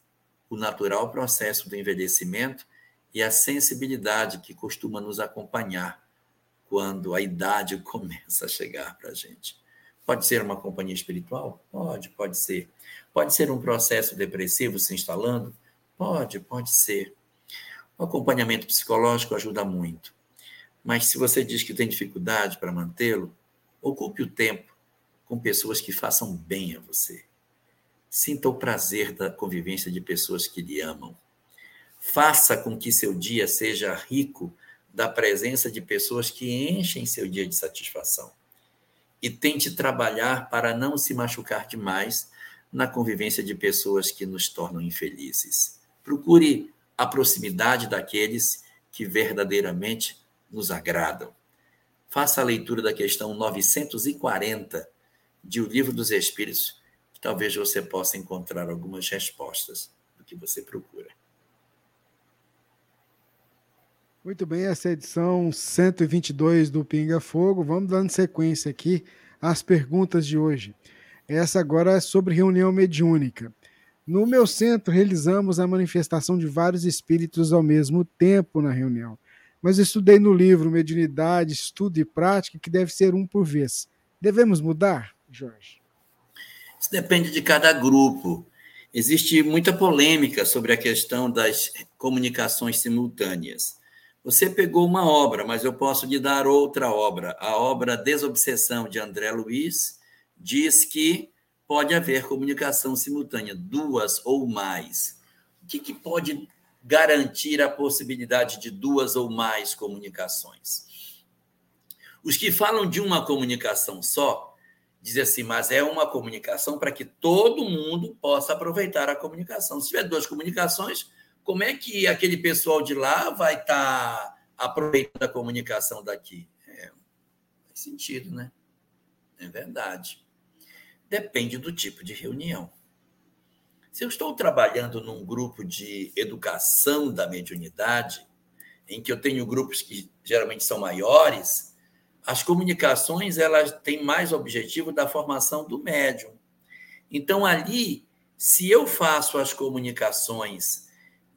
o natural processo do envelhecimento e a sensibilidade que costuma nos acompanhar quando a idade <laughs> começa a chegar para a gente. Pode ser uma companhia espiritual? Pode, pode ser. Pode ser um processo depressivo se instalando? Pode, pode ser. O acompanhamento psicológico ajuda muito. Mas se você diz que tem dificuldade para mantê-lo, ocupe o tempo com pessoas que façam bem a você. Sinta o prazer da convivência de pessoas que lhe amam. Faça com que seu dia seja rico da presença de pessoas que enchem seu dia de satisfação. E tente trabalhar para não se machucar demais na convivência de pessoas que nos tornam infelizes. Procure a proximidade daqueles que verdadeiramente nos agradam. Faça a leitura da questão 940 de O Livro dos Espíritos, que talvez você possa encontrar algumas respostas do que você procura. Muito bem, essa é a edição 122 do Pinga Fogo. Vamos dando sequência aqui às perguntas de hoje. Essa agora é sobre reunião mediúnica. No meu centro, realizamos a manifestação de vários espíritos ao mesmo tempo na reunião. Mas estudei no livro Mediunidade, Estudo e Prática que deve ser um por vez. Devemos mudar, Jorge? Isso depende de cada grupo. Existe muita polêmica sobre a questão das comunicações simultâneas. Você pegou uma obra, mas eu posso lhe dar outra obra, a obra Desobsessão de André Luiz, diz que pode haver comunicação simultânea, duas ou mais. O que, que pode garantir a possibilidade de duas ou mais comunicações? Os que falam de uma comunicação só dizem assim, mas é uma comunicação para que todo mundo possa aproveitar a comunicação. Se tiver duas comunicações, como é que aquele pessoal de lá vai estar tá aproveitando a comunicação daqui? É, faz sentido, né? É verdade. Depende do tipo de reunião. Se eu estou trabalhando num grupo de educação da mediunidade, em que eu tenho grupos que geralmente são maiores, as comunicações elas têm mais objetivo da formação do médium. Então ali, se eu faço as comunicações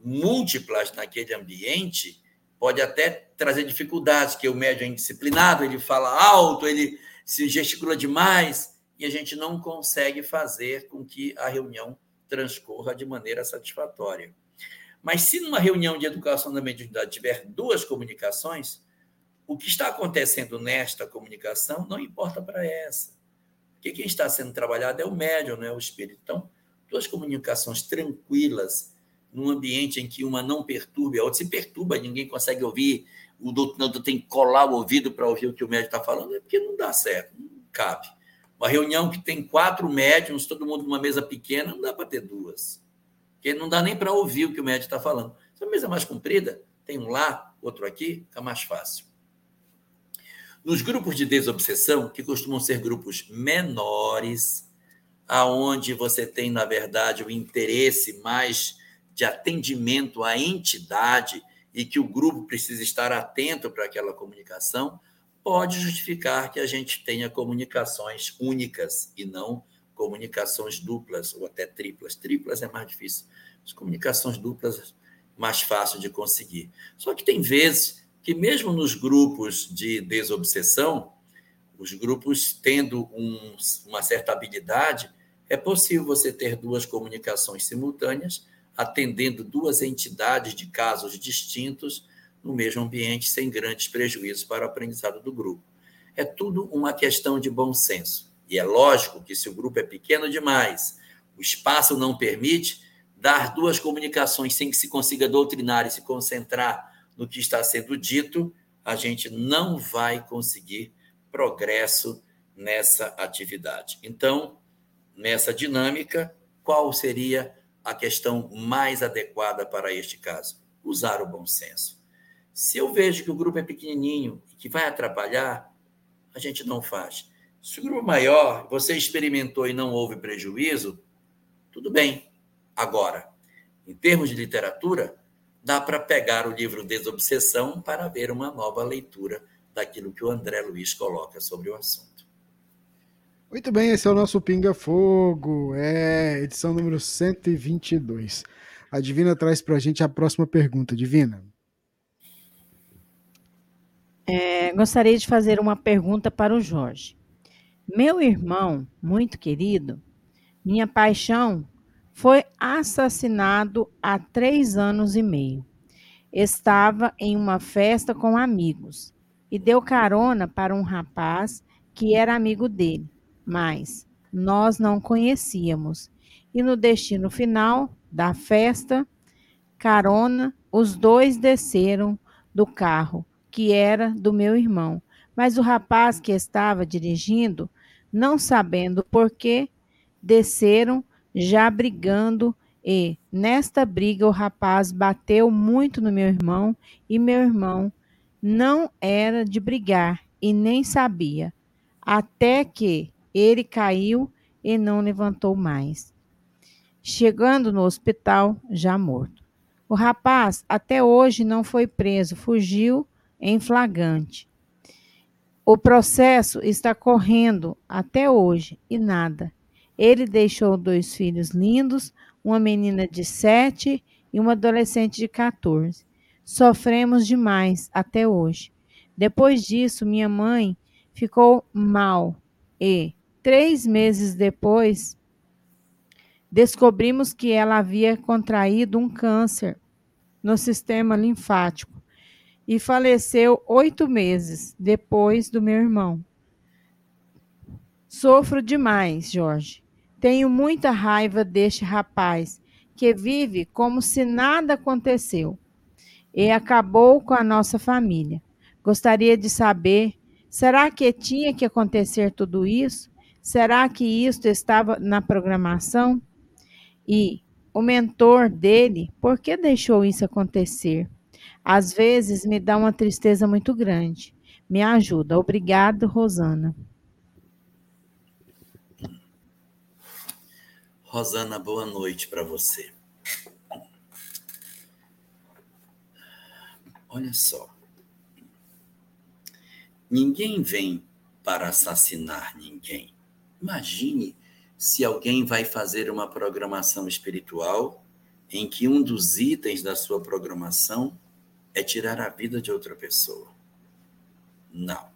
múltiplas naquele ambiente, pode até trazer dificuldades, que o médium é indisciplinado, ele fala alto, ele se gesticula demais, e a gente não consegue fazer com que a reunião transcorra de maneira satisfatória. Mas se numa reunião de educação da mediunidade tiver duas comunicações, o que está acontecendo nesta comunicação não importa para essa. Porque quem está sendo trabalhado é o médium, não é o espírito. Então, duas comunicações tranquilas, num ambiente em que uma não perturbe a outra. Se perturba, ninguém consegue ouvir, o doutor tem que colar o ouvido para ouvir o que o médium está falando, é porque não dá certo, não cabe. Uma reunião que tem quatro médiums, todo mundo numa mesa pequena, não dá para ter duas. Porque não dá nem para ouvir o que o médium está falando. Se a mesa é mais comprida, tem um lá, outro aqui, fica mais fácil. Nos grupos de desobsessão, que costumam ser grupos menores, aonde você tem, na verdade, o interesse mais de atendimento à entidade e que o grupo precisa estar atento para aquela comunicação, pode justificar que a gente tenha comunicações únicas e não comunicações duplas ou até triplas. Triplas é mais difícil. As comunicações duplas mais fácil de conseguir. Só que tem vezes que mesmo nos grupos de desobsessão, os grupos tendo um, uma certa habilidade, é possível você ter duas comunicações simultâneas, atendendo duas entidades de casos distintos no mesmo ambiente, sem grandes prejuízos para o aprendizado do grupo. É tudo uma questão de bom senso. E é lógico que se o grupo é pequeno demais, o espaço não permite, dar duas comunicações sem que se consiga doutrinar e se concentrar no que está sendo dito, a gente não vai conseguir progresso nessa atividade. Então, nessa dinâmica, qual seria a questão mais adequada para este caso? Usar o bom senso. Se eu vejo que o grupo é pequenininho e que vai atrapalhar, a gente não faz. Se o grupo é maior, você experimentou e não houve prejuízo, tudo bem. Agora, em termos de literatura, dá para pegar o livro Desobsessão para ver uma nova leitura daquilo que o André Luiz coloca sobre o assunto. Muito bem, esse é o nosso Pinga Fogo, é edição número 122. A Divina traz para a gente a próxima pergunta. Divina. É, gostaria de fazer uma pergunta para o Jorge. Meu irmão, muito querido, minha paixão foi assassinado há três anos e meio. Estava em uma festa com amigos e deu carona para um rapaz que era amigo dele, mas nós não conhecíamos. E no destino final da festa, carona, os dois desceram do carro, que era do meu irmão. Mas o rapaz que estava dirigindo, não sabendo por que, desceram já brigando e nesta briga o rapaz bateu muito no meu irmão e meu irmão não era de brigar e nem sabia, até que ele caiu e não levantou mais. Chegando no hospital, já morto. O rapaz até hoje não foi preso, fugiu em flagrante. O processo está correndo até hoje e nada. Ele deixou dois filhos lindos, uma menina de sete e uma adolescente de 14. Sofremos demais até hoje. Depois disso, minha mãe ficou mal e, três meses depois, descobrimos que ela havia contraído um câncer no sistema linfático e faleceu oito meses depois do meu irmão. Sofro demais, Jorge. Tenho muita raiva deste rapaz que vive como se nada aconteceu e acabou com a nossa família. Gostaria de saber: será que tinha que acontecer tudo isso? Será que isto estava na programação? E o mentor dele, por que deixou isso acontecer? Às vezes me dá uma tristeza muito grande. Me ajuda. Obrigado, Rosana. Rosana, boa noite para você. Olha só. Ninguém vem para assassinar ninguém. Imagine se alguém vai fazer uma programação espiritual em que um dos itens da sua programação é tirar a vida de outra pessoa. Não.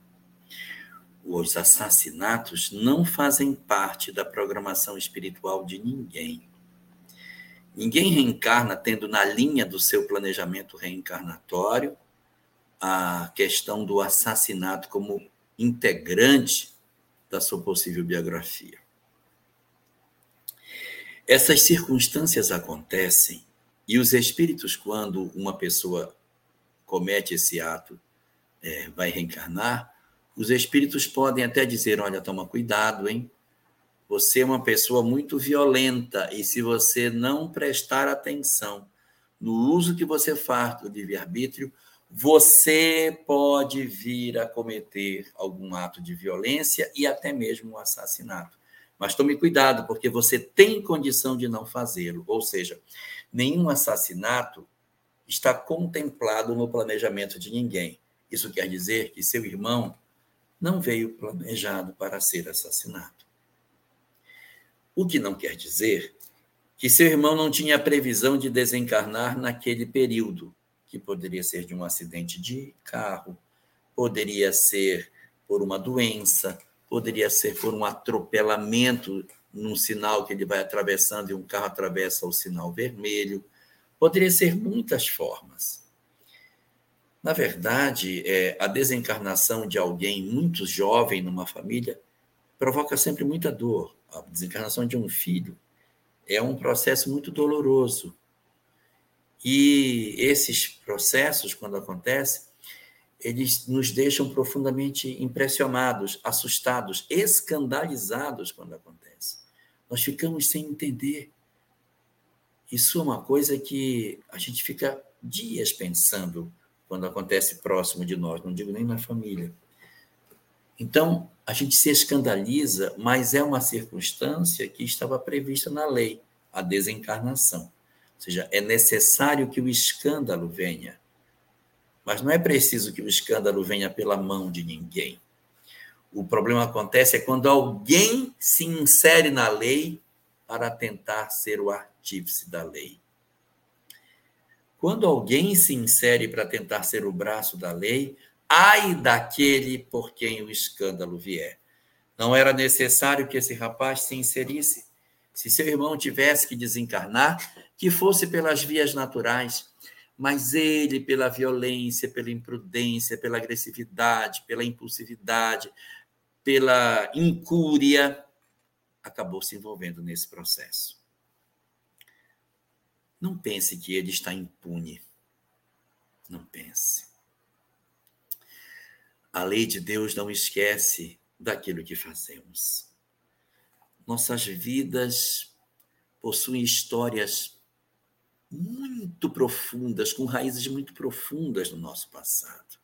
Os assassinatos não fazem parte da programação espiritual de ninguém. Ninguém reencarna tendo na linha do seu planejamento reencarnatório a questão do assassinato como integrante da sua possível biografia. Essas circunstâncias acontecem e os espíritos, quando uma pessoa comete esse ato, é, vai reencarnar, os espíritos podem até dizer: olha, toma cuidado, hein? Você é uma pessoa muito violenta e se você não prestar atenção no uso que você faz do livre-arbítrio, você pode vir a cometer algum ato de violência e até mesmo um assassinato. Mas tome cuidado, porque você tem condição de não fazê-lo. Ou seja, nenhum assassinato está contemplado no planejamento de ninguém. Isso quer dizer que seu irmão não veio planejado para ser assassinado. O que não quer dizer que seu irmão não tinha previsão de desencarnar naquele período, que poderia ser de um acidente de carro, poderia ser por uma doença, poderia ser por um atropelamento num sinal que ele vai atravessando e um carro atravessa o sinal vermelho. Poderia ser muitas formas. Na verdade, é, a desencarnação de alguém muito jovem numa família provoca sempre muita dor. A desencarnação de um filho é um processo muito doloroso. E esses processos, quando acontecem, eles nos deixam profundamente impressionados, assustados, escandalizados quando acontece. Nós ficamos sem entender. Isso é uma coisa que a gente fica dias pensando quando acontece próximo de nós, não digo nem na família. Então, a gente se escandaliza, mas é uma circunstância que estava prevista na lei, a desencarnação. Ou seja, é necessário que o escândalo venha mas não é preciso que o escândalo venha pela mão de ninguém. O problema acontece é quando alguém se insere na lei para tentar ser o artífice da lei. Quando alguém se insere para tentar ser o braço da lei, ai daquele por quem o escândalo vier. Não era necessário que esse rapaz se inserisse. Se seu irmão tivesse que desencarnar, que fosse pelas vias naturais mas ele, pela violência, pela imprudência, pela agressividade, pela impulsividade, pela incúria, acabou se envolvendo nesse processo. Não pense que ele está impune. Não pense. A lei de Deus não esquece daquilo que fazemos. Nossas vidas possuem histórias muito profundas, com raízes muito profundas no nosso passado.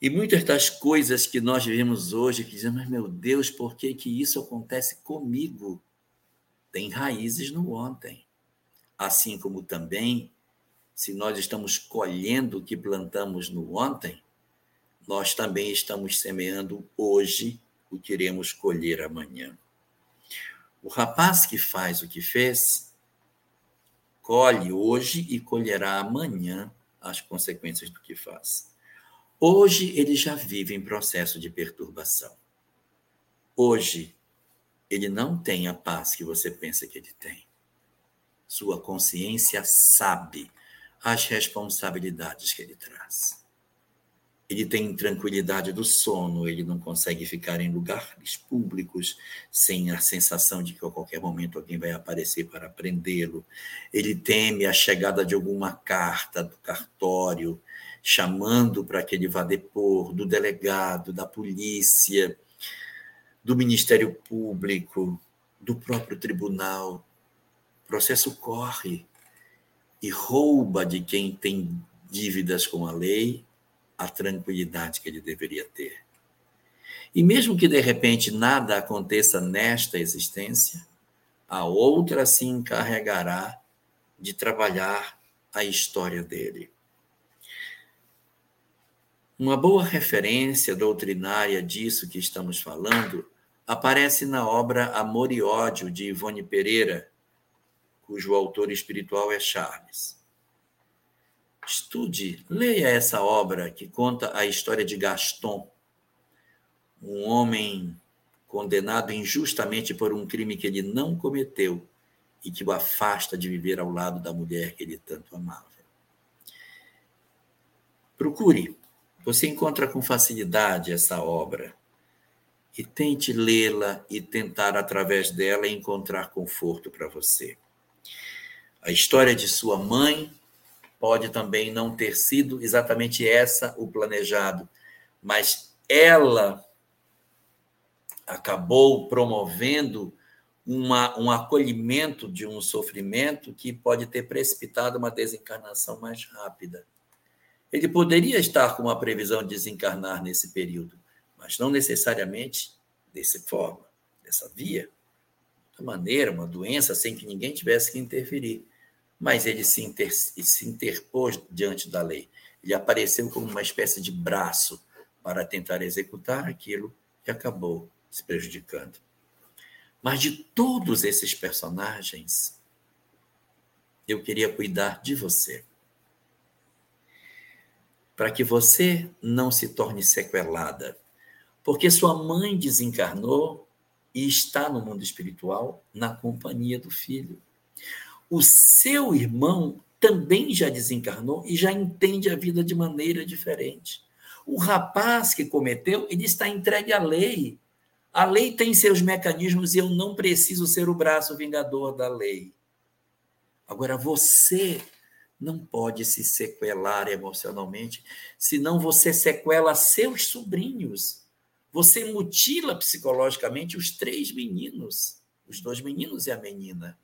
E muitas das coisas que nós vivemos hoje, que dizemos, mas meu Deus, por que, que isso acontece comigo? Tem raízes no ontem. Assim como também, se nós estamos colhendo o que plantamos no ontem, nós também estamos semeando hoje o que iremos colher amanhã. O rapaz que faz o que fez, colhe hoje e colherá amanhã as consequências do que faz. Hoje ele já vive em processo de perturbação. Hoje ele não tem a paz que você pensa que ele tem. Sua consciência sabe as responsabilidades que ele traz. Ele tem tranquilidade do sono, ele não consegue ficar em lugares públicos sem a sensação de que a qualquer momento alguém vai aparecer para prendê-lo. Ele teme a chegada de alguma carta do cartório chamando para que ele vá depor, do delegado, da polícia, do Ministério Público, do próprio tribunal. O processo corre e rouba de quem tem dívidas com a lei a tranquilidade que ele deveria ter. E mesmo que de repente nada aconteça nesta existência, a outra se encarregará de trabalhar a história dele. Uma boa referência doutrinária disso que estamos falando aparece na obra Amor e Ódio de Ivone Pereira, cujo autor espiritual é Charles. Estude, leia essa obra que conta a história de Gaston, um homem condenado injustamente por um crime que ele não cometeu e que o afasta de viver ao lado da mulher que ele tanto amava. Procure, você encontra com facilidade essa obra e tente lê-la e tentar, através dela, encontrar conforto para você. A história de sua mãe pode também não ter sido exatamente essa o planejado, mas ela acabou promovendo uma, um acolhimento de um sofrimento que pode ter precipitado uma desencarnação mais rápida. Ele poderia estar com uma previsão de desencarnar nesse período, mas não necessariamente dessa forma, dessa via, de maneira, uma doença sem que ninguém tivesse que interferir mas ele se, inter, se interpôs diante da lei. Ele apareceu como uma espécie de braço para tentar executar aquilo que acabou se prejudicando. Mas de todos esses personagens, eu queria cuidar de você. Para que você não se torne sequelada. Porque sua mãe desencarnou e está no mundo espiritual na companhia do filho o seu irmão também já desencarnou e já entende a vida de maneira diferente. O rapaz que cometeu, ele está entregue à lei. A lei tem seus mecanismos e eu não preciso ser o braço vingador da lei. Agora, você não pode se sequelar emocionalmente, senão você sequela seus sobrinhos. Você mutila psicologicamente os três meninos, os dois meninos e a menina.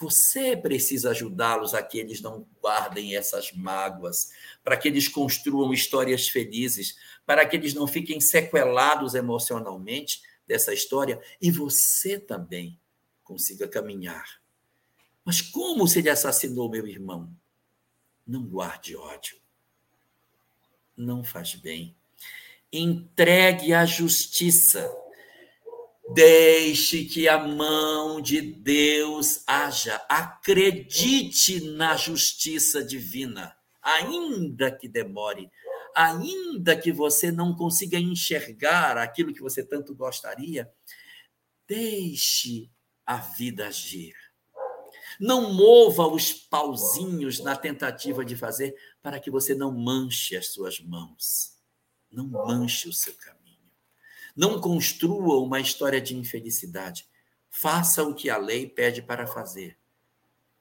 Você precisa ajudá-los a que eles não guardem essas mágoas, para que eles construam histórias felizes, para que eles não fiquem sequelados emocionalmente dessa história e você também consiga caminhar. Mas como se ele assassinou meu irmão? Não guarde ódio. Não faz bem. Entregue à justiça Deixe que a mão de Deus haja. Acredite na justiça divina, ainda que demore, ainda que você não consiga enxergar aquilo que você tanto gostaria. Deixe a vida agir. Não mova os pauzinhos na tentativa de fazer para que você não manche as suas mãos. Não manche o seu caminho. Não construa uma história de infelicidade. Faça o que a lei pede para fazer,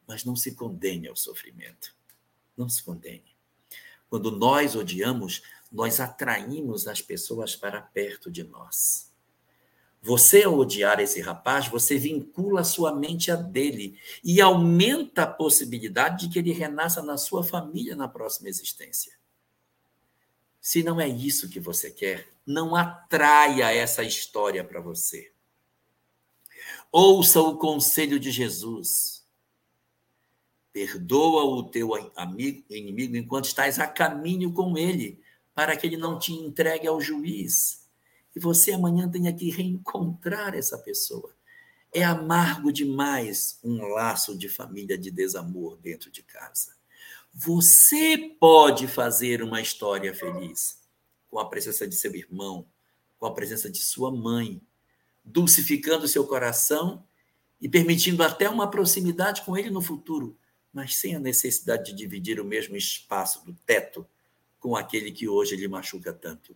mas não se condene ao sofrimento. Não se condene. Quando nós odiamos, nós atraímos as pessoas para perto de nós. Você, ao odiar esse rapaz, você vincula sua mente a dele e aumenta a possibilidade de que ele renasça na sua família na próxima existência. Se não é isso que você quer, não atraia essa história para você. Ouça o conselho de Jesus. Perdoa o teu amigo, inimigo enquanto estás a caminho com ele, para que ele não te entregue ao juiz. E você amanhã tenha que reencontrar essa pessoa. É amargo demais um laço de família de desamor dentro de casa. Você pode fazer uma história feliz com a presença de seu irmão, com a presença de sua mãe, dulcificando seu coração e permitindo até uma proximidade com ele no futuro, mas sem a necessidade de dividir o mesmo espaço do teto com aquele que hoje lhe machuca tanto.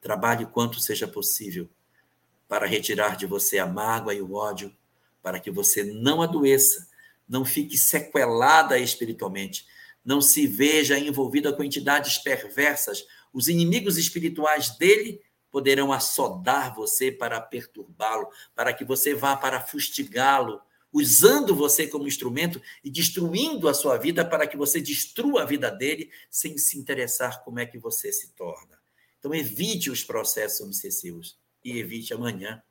Trabalhe quanto seja possível para retirar de você a mágoa e o ódio, para que você não adoeça, não fique sequelada espiritualmente, não se veja envolvida com entidades perversas. Os inimigos espirituais dele poderão assodar você para perturbá-lo, para que você vá para fustigá-lo, usando você como instrumento e destruindo a sua vida para que você destrua a vida dele sem se interessar como é que você se torna. Então evite os processos obsessivos e evite amanhã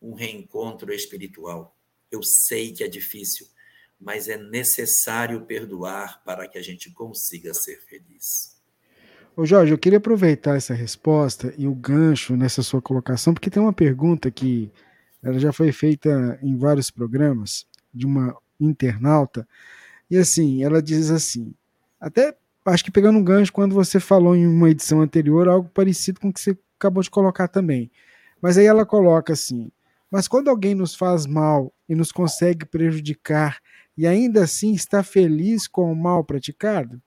um reencontro espiritual. Eu sei que é difícil, mas é necessário perdoar para que a gente consiga ser feliz. Ô Jorge, eu queria aproveitar essa resposta e o gancho nessa sua colocação, porque tem uma pergunta que ela já foi feita em vários programas de uma internauta, e assim, ela diz assim, até acho que pegando um gancho quando você falou em uma edição anterior, algo parecido com o que você acabou de colocar também. Mas aí ela coloca assim: mas quando alguém nos faz mal e nos consegue prejudicar e ainda assim está feliz com o mal praticado?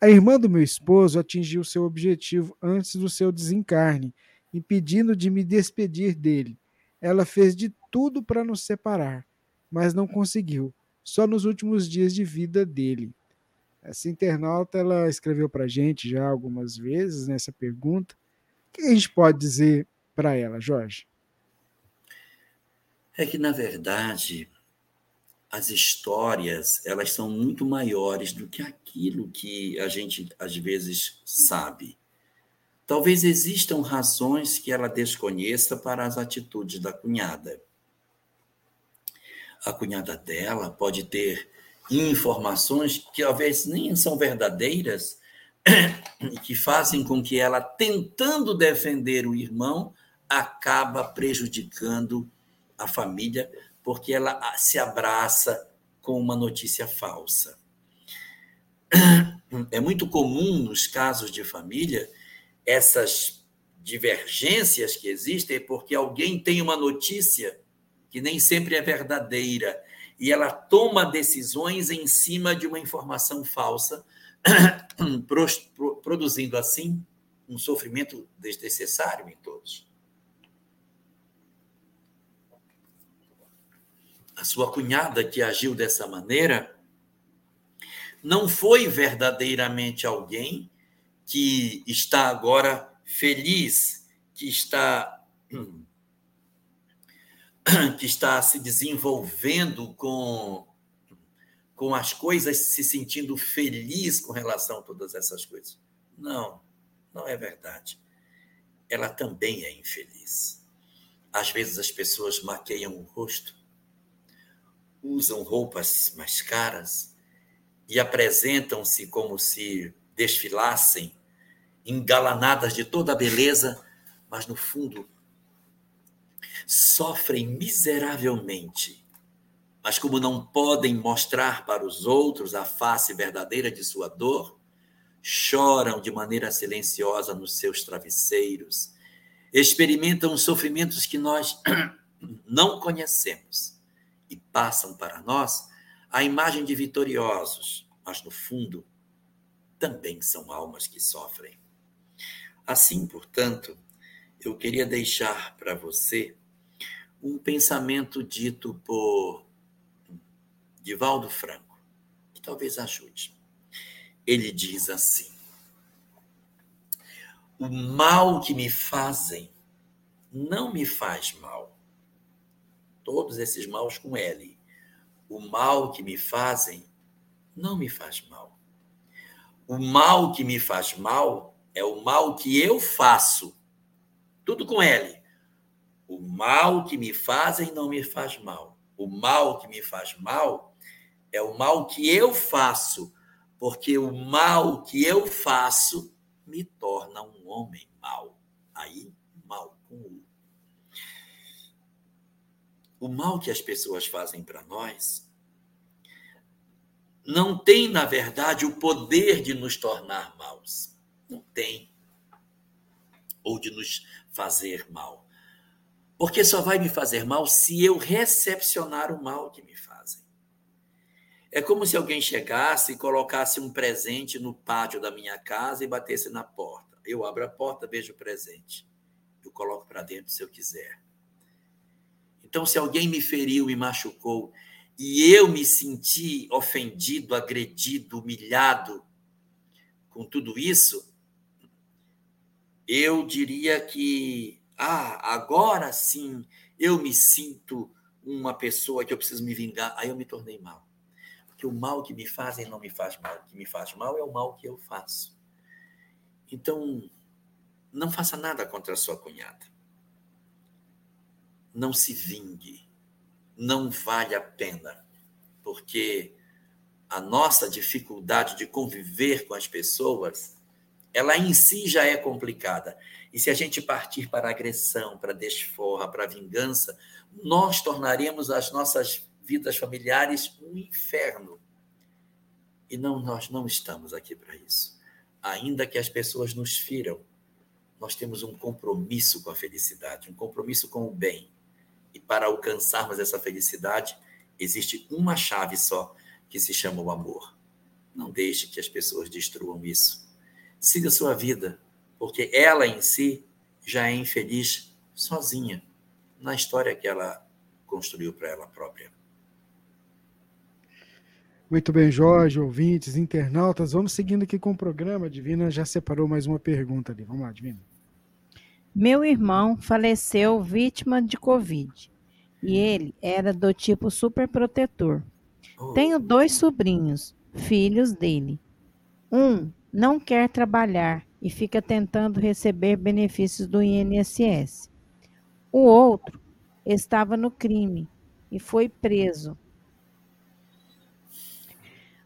A irmã do meu esposo atingiu seu objetivo antes do seu desencarne, impedindo de me despedir dele. Ela fez de tudo para nos separar, mas não conseguiu, só nos últimos dias de vida dele. Essa internauta ela escreveu para a gente já algumas vezes nessa pergunta. O que a gente pode dizer para ela, Jorge? É que, na verdade, as histórias elas são muito maiores do que aquilo que a gente às vezes sabe. Talvez existam razões que ela desconheça para as atitudes da cunhada. A cunhada dela pode ter informações que talvez nem são verdadeiras <clears throat> e que fazem com que ela, tentando defender o irmão, acaba prejudicando a família porque ela se abraça com uma notícia falsa. É muito comum nos casos de família essas divergências que existem porque alguém tem uma notícia que nem sempre é verdadeira e ela toma decisões em cima de uma informação falsa, <clears throat> produzindo assim um sofrimento desnecessário em todos. A sua cunhada que agiu dessa maneira não foi verdadeiramente alguém que está agora feliz, que está <clears throat> que está se desenvolvendo com, com as coisas, se sentindo feliz com relação a todas essas coisas. Não, não é verdade. Ela também é infeliz. Às vezes as pessoas maqueiam o rosto, usam roupas mais caras e apresentam-se como se desfilassem, engalanadas de toda a beleza, mas no fundo sofrem miseravelmente, mas como não podem mostrar para os outros a face verdadeira de sua dor, choram de maneira silenciosa nos seus travesseiros, experimentam sofrimentos que nós <clears throat> não conhecemos passam para nós a imagem de vitoriosos, mas no fundo também são almas que sofrem. Assim, portanto, eu queria deixar para você um pensamento dito por Divaldo Franco, que talvez ajude. Ele diz assim: O mal que me fazem não me faz mal. Todos esses maus com L. O mal que me fazem não me faz mal. O mal que me faz mal é o mal que eu faço. Tudo com L. O mal que me fazem não me faz mal. O mal que me faz mal é o mal que eu faço, porque o mal que eu faço me torna um homem mau. Aí, mal com o. O mal que as pessoas fazem para nós não tem, na verdade, o poder de nos tornar maus. Não tem. Ou de nos fazer mal porque só vai me fazer mal se eu recepcionar o mal que me fazem. É como se alguém chegasse e colocasse um presente no pátio da minha casa e batesse na porta. Eu abro a porta, vejo o presente. Eu coloco para dentro se eu quiser. Então, se alguém me feriu, me machucou, e eu me senti ofendido, agredido, humilhado com tudo isso, eu diria que, ah, agora sim eu me sinto uma pessoa que eu preciso me vingar. Aí eu me tornei mal. Porque o mal que me fazem não me faz mal. O que me faz mal é o mal que eu faço. Então, não faça nada contra a sua cunhada. Não se vingue. Não vale a pena. Porque a nossa dificuldade de conviver com as pessoas, ela em si já é complicada. E se a gente partir para agressão, para desforra, para vingança, nós tornaremos as nossas vidas familiares um inferno. E não, nós não estamos aqui para isso. Ainda que as pessoas nos firam, nós temos um compromisso com a felicidade, um compromisso com o bem. E para alcançarmos essa felicidade, existe uma chave só, que se chama o amor. Não deixe que as pessoas destruam isso. Siga sua vida, porque ela em si já é infeliz sozinha na história que ela construiu para ela própria. Muito bem, Jorge, ouvintes, internautas, vamos seguindo aqui com o programa. A Divina já separou mais uma pergunta ali. Vamos lá, Divina. Meu irmão faleceu vítima de Covid e ele era do tipo superprotetor. Oh. Tenho dois sobrinhos, filhos dele. Um não quer trabalhar e fica tentando receber benefícios do INSS. O outro estava no crime e foi preso.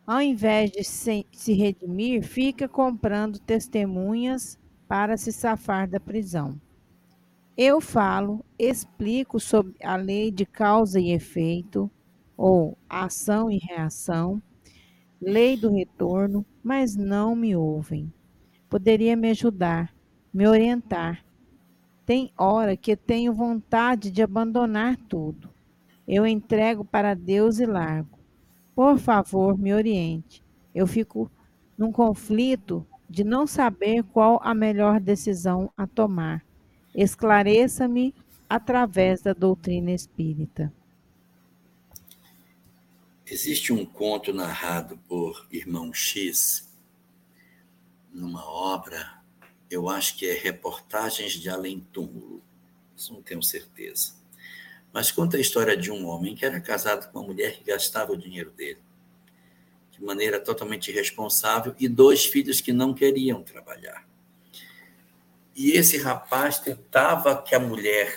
Ao invés de se, se redimir, fica comprando testemunhas para se safar da prisão. Eu falo, explico sobre a lei de causa e efeito, ou ação e reação, lei do retorno, mas não me ouvem. Poderia me ajudar, me orientar. Tem hora que tenho vontade de abandonar tudo. Eu entrego para Deus e largo. Por favor, me oriente. Eu fico num conflito de não saber qual a melhor decisão a tomar. Esclareça-me através da doutrina espírita. Existe um conto narrado por Irmão X, numa obra, eu acho que é Reportagens de Além Túmulo, isso não tenho certeza. Mas conta a história de um homem que era casado com uma mulher que gastava o dinheiro dele de maneira totalmente irresponsável e dois filhos que não queriam trabalhar. E esse rapaz tentava que a mulher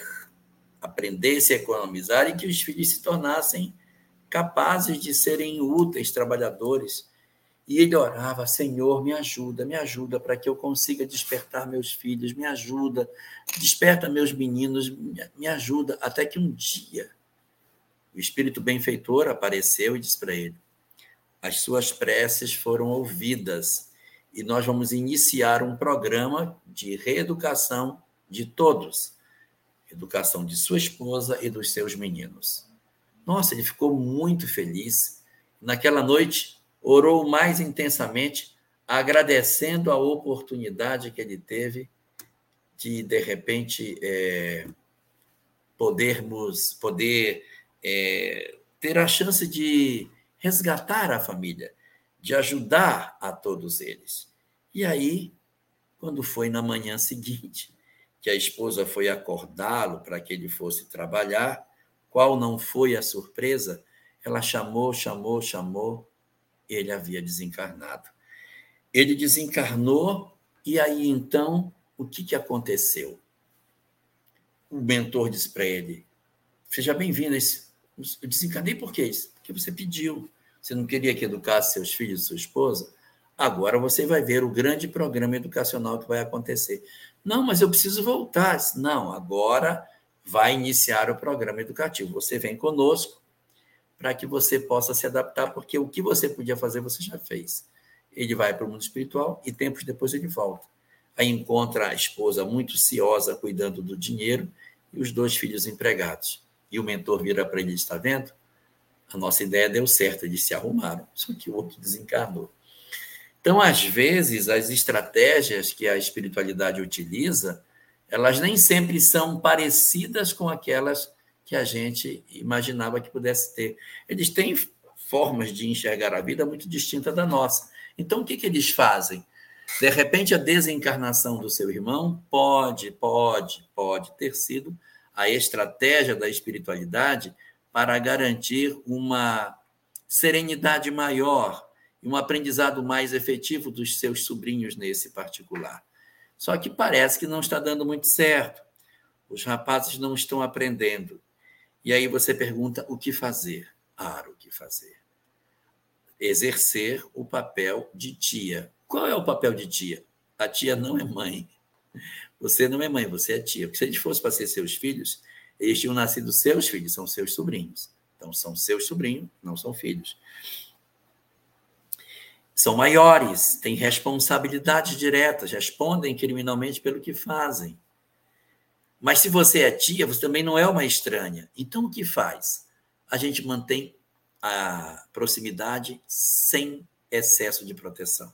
aprendesse a economizar e que os filhos se tornassem capazes de serem úteis trabalhadores. E ele orava: Senhor, me ajuda, me ajuda para que eu consiga despertar meus filhos, me ajuda, desperta meus meninos, me ajuda. Até que um dia o espírito benfeitor apareceu e disse para ele: As suas preces foram ouvidas e nós vamos iniciar um programa de reeducação de todos educação de sua esposa e dos seus meninos. Nossa, ele ficou muito feliz. Naquela noite, orou mais intensamente, agradecendo a oportunidade que ele teve de, de repente, é, podermos, poder é, ter a chance de resgatar a família, de ajudar a todos eles. E aí, quando foi na manhã seguinte, que a esposa foi acordá-lo para que ele fosse trabalhar, qual não foi a surpresa? Ela chamou, chamou, chamou, ele havia desencarnado. Ele desencarnou, e aí então, o que, que aconteceu? O mentor disse para ele: Seja bem-vindo. Eu desencarnei por quê? Porque você pediu. Você não queria que educasse seus filhos e sua esposa? Agora você vai ver o grande programa educacional que vai acontecer. Não, mas eu preciso voltar. Não, agora vai iniciar o programa educativo. Você vem conosco para que você possa se adaptar, porque o que você podia fazer, você já fez. Ele vai para o mundo espiritual e tempos depois ele volta. Aí encontra a esposa muito ciosa, cuidando do dinheiro, e os dois filhos empregados. E o mentor vira para ele: está vendo? A nossa ideia deu certo, eles se arrumaram, só que o outro desencarnou. Então, às vezes, as estratégias que a espiritualidade utiliza, elas nem sempre são parecidas com aquelas que a gente imaginava que pudesse ter. Eles têm formas de enxergar a vida muito distintas da nossa. Então, o que, que eles fazem? De repente, a desencarnação do seu irmão pode, pode, pode ter sido a estratégia da espiritualidade para garantir uma serenidade maior e um aprendizado mais efetivo dos seus sobrinhos nesse particular. Só que parece que não está dando muito certo. Os rapazes não estão aprendendo. E aí você pergunta o que fazer? Ah, o que fazer? Exercer o papel de tia. Qual é o papel de tia? A tia não é mãe. Você não é mãe, você é tia. Porque se a gente fosse para ser seus filhos, eles tinham nascido seus filhos, são seus sobrinhos. Então, são seus sobrinhos, não são filhos. São maiores, têm responsabilidades diretas, respondem criminalmente pelo que fazem. Mas se você é tia, você também não é uma estranha. Então o que faz? A gente mantém a proximidade sem excesso de proteção.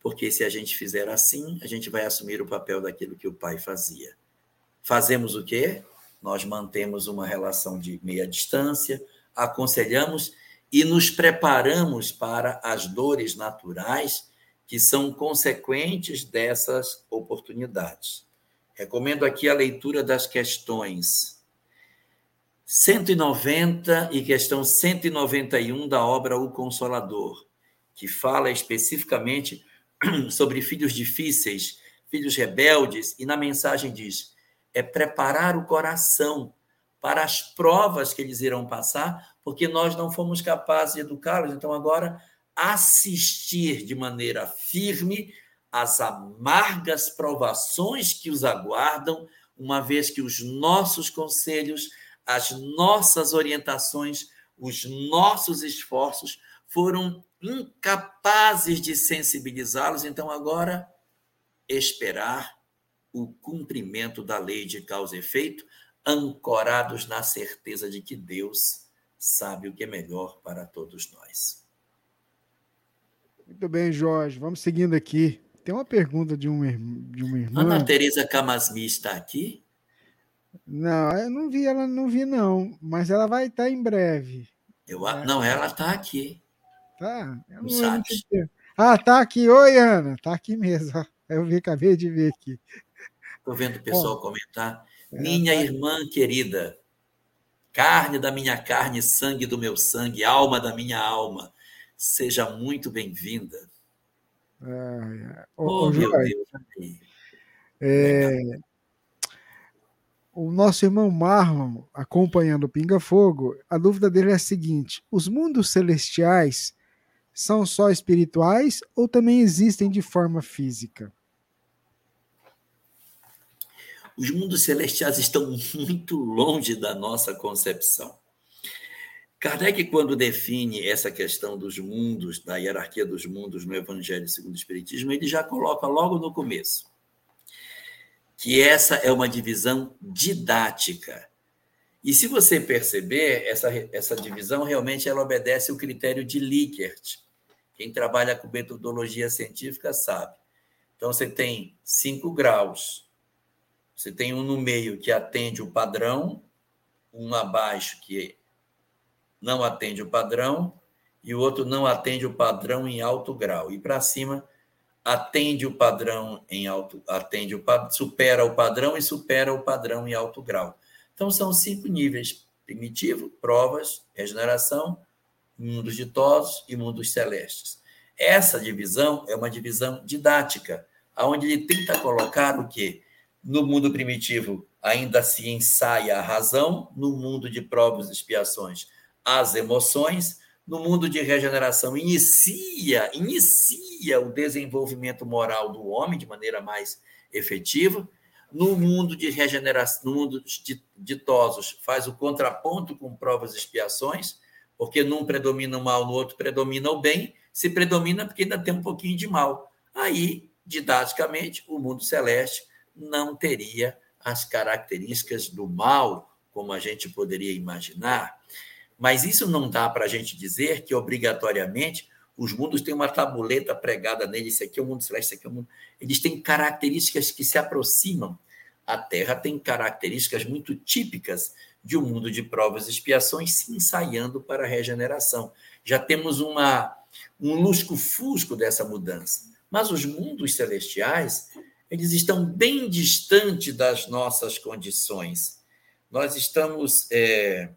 Porque se a gente fizer assim, a gente vai assumir o papel daquilo que o pai fazia. Fazemos o quê? Nós mantemos uma relação de meia distância, aconselhamos e nos preparamos para as dores naturais que são consequentes dessas oportunidades. Recomendo aqui a leitura das questões 190 e questão 191 da obra O Consolador, que fala especificamente <clears throat> sobre filhos difíceis, filhos rebeldes, e na mensagem diz: é preparar o coração para as provas que eles irão passar, porque nós não fomos capazes de educá-los. Então, agora, assistir de maneira firme as amargas provações que os aguardam, uma vez que os nossos conselhos, as nossas orientações, os nossos esforços foram incapazes de sensibilizá-los. Então, agora, esperar o cumprimento da lei de causa e efeito, ancorados na certeza de que Deus sabe o que é melhor para todos nós. Muito bem, Jorge. Vamos seguindo aqui. Tem uma pergunta de, um, de uma irmã. Ana Tereza Camasmi está aqui? Não, eu não vi ela, não vi não, mas ela vai estar em breve. Eu. Não, ela está aqui. Tá. Eu não, não ah, tá aqui. Oi, Ana. Tá aqui mesmo. <laughs> Eu vi, acabei de ver aqui. Estou vendo o pessoal Bom, comentar. É, minha irmã querida, carne da minha carne, sangue do meu sangue, alma da minha alma, seja muito bem-vinda. Ah, oh, meu Deus. É, o nosso irmão Marlon, acompanhando o Pinga Fogo, a dúvida dele é a seguinte: os mundos celestiais são só espirituais ou também existem de forma física? Os mundos celestiais estão <laughs> muito longe da nossa concepção. Kardec, quando define essa questão dos mundos, da hierarquia dos mundos no Evangelho segundo o Espiritismo, ele já coloca logo no começo que essa é uma divisão didática. E se você perceber, essa, essa divisão realmente ela obedece o critério de Likert. Quem trabalha com metodologia científica sabe. Então, você tem cinco graus. Você tem um no meio que atende o padrão, um abaixo que não atende o padrão e o outro não atende o padrão em alto grau. E para cima atende o padrão em alto, atende o supera o padrão e supera o padrão em alto grau. Então são cinco níveis: primitivo, provas, regeneração, mundos ditosos e mundos celestes. Essa divisão é uma divisão didática, aonde ele tenta colocar o quê? No mundo primitivo ainda se ensaia a razão, no mundo de provas e expiações as emoções, no mundo de regeneração inicia, inicia o desenvolvimento moral do homem de maneira mais efetiva. No mundo de regeneração, no mundo ditosos, faz o contraponto com provas e expiações, porque num predomina o mal, no outro predomina o bem. Se predomina porque ainda tem um pouquinho de mal. Aí, didaticamente, o mundo celeste não teria as características do mal, como a gente poderia imaginar. Mas isso não dá para a gente dizer que obrigatoriamente os mundos têm uma tabuleta pregada nele, esse aqui é o mundo celeste, esse aqui é o mundo. Eles têm características que se aproximam. A Terra tem características muito típicas de um mundo de provas e expiações se ensaiando para a regeneração. Já temos uma, um lusco-fusco dessa mudança. Mas os mundos celestiais, eles estão bem distante das nossas condições. Nós estamos. É,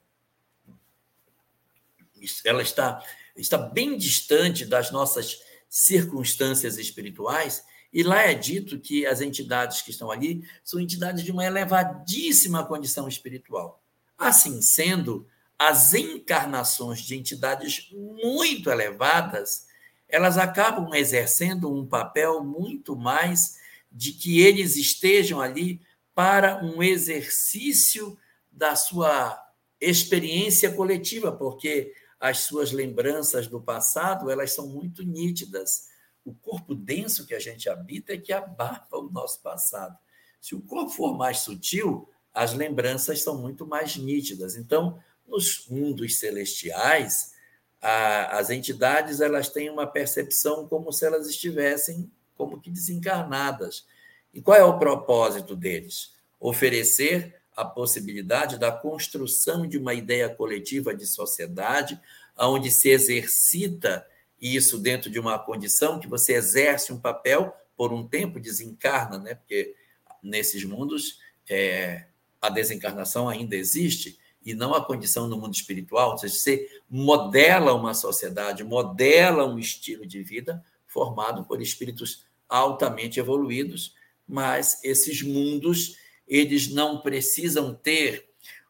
ela está está bem distante das nossas circunstâncias espirituais, e lá é dito que as entidades que estão ali são entidades de uma elevadíssima condição espiritual. Assim sendo, as encarnações de entidades muito elevadas, elas acabam exercendo um papel muito mais de que eles estejam ali para um exercício da sua experiência coletiva, porque as suas lembranças do passado, elas são muito nítidas. O corpo denso que a gente habita é que abarca o nosso passado. Se o corpo for mais sutil, as lembranças são muito mais nítidas. Então, nos mundos celestiais, a, as entidades elas têm uma percepção como se elas estivessem como que desencarnadas. E qual é o propósito deles? Oferecer a possibilidade da construção de uma ideia coletiva de sociedade, onde se exercita isso dentro de uma condição que você exerce um papel por um tempo, desencarna, né? porque nesses mundos é, a desencarnação ainda existe, e não a condição no mundo espiritual, ou seja, você modela uma sociedade, modela um estilo de vida formado por espíritos altamente evoluídos, mas esses mundos eles não precisam ter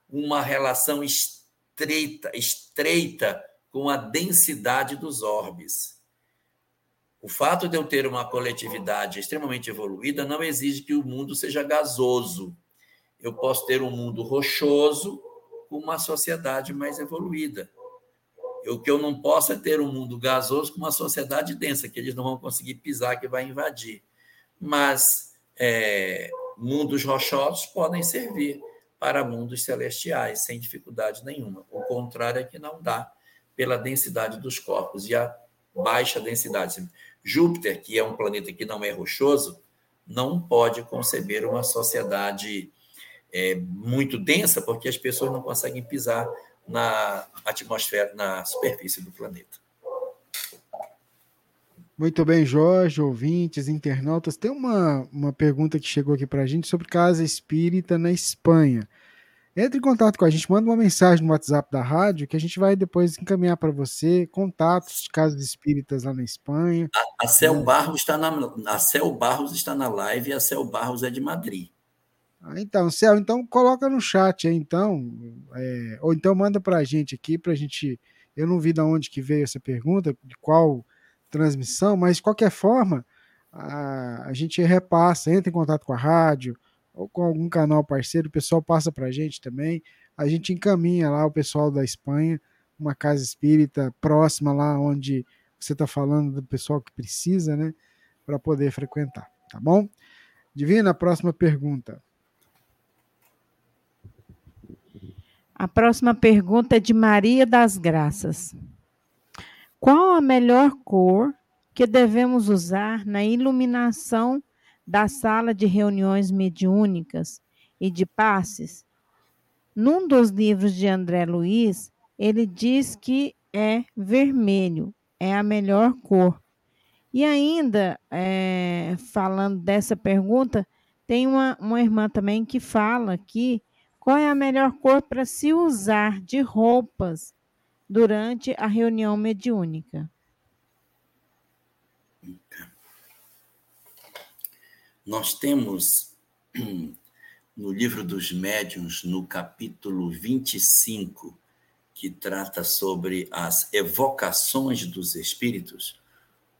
uma relação estreita, estreita com a densidade dos orbes. O fato de eu ter uma coletividade extremamente evoluída não exige que o mundo seja gasoso. Eu posso ter um mundo rochoso com uma sociedade mais evoluída. O que eu não posso é ter um mundo gasoso com uma sociedade densa, que eles não vão conseguir pisar, que vai invadir. Mas é, mundos rochosos podem servir para mundos celestiais, sem dificuldade nenhuma. O contrário é que não dá pela densidade dos corpos e a baixa densidade. Júpiter, que é um planeta que não é rochoso, não pode conceber uma sociedade é, muito densa, porque as pessoas não conseguem pisar na atmosfera, na superfície do planeta. Muito bem, Jorge, ouvintes, internautas. Tem uma, uma pergunta que chegou aqui para a gente sobre casa espírita na Espanha. Entre em contato com a gente, manda uma mensagem no WhatsApp da rádio que a gente vai depois encaminhar para você contatos de casas espíritas lá na Espanha. A, a Cel. Barros está na a Cel Barros está na live e a Cel Barros é de Madrid. Ah, então, Cel, então coloca no chat aí, então, é, ou então manda para a gente aqui para a gente. Eu não vi de onde que veio essa pergunta, de qual transmissão, mas de qualquer forma, a, a gente repassa, entra em contato com a rádio ou com algum canal parceiro, o pessoal passa para a gente também. A gente encaminha lá o pessoal da Espanha, uma casa espírita próxima lá onde você está falando do pessoal que precisa, né? Para poder frequentar, tá bom? Divina, próxima pergunta. A próxima pergunta é de Maria das Graças. Qual a melhor cor que devemos usar na iluminação da sala de reuniões mediúnicas e de passes? Num dos livros de André Luiz, ele diz que é vermelho, é a melhor cor. E ainda, é, falando dessa pergunta, tem uma, uma irmã também que fala que qual é a melhor cor para se usar de roupas durante a reunião mediúnica. Nós temos no livro dos médiuns, no capítulo 25, que trata sobre as evocações dos espíritos,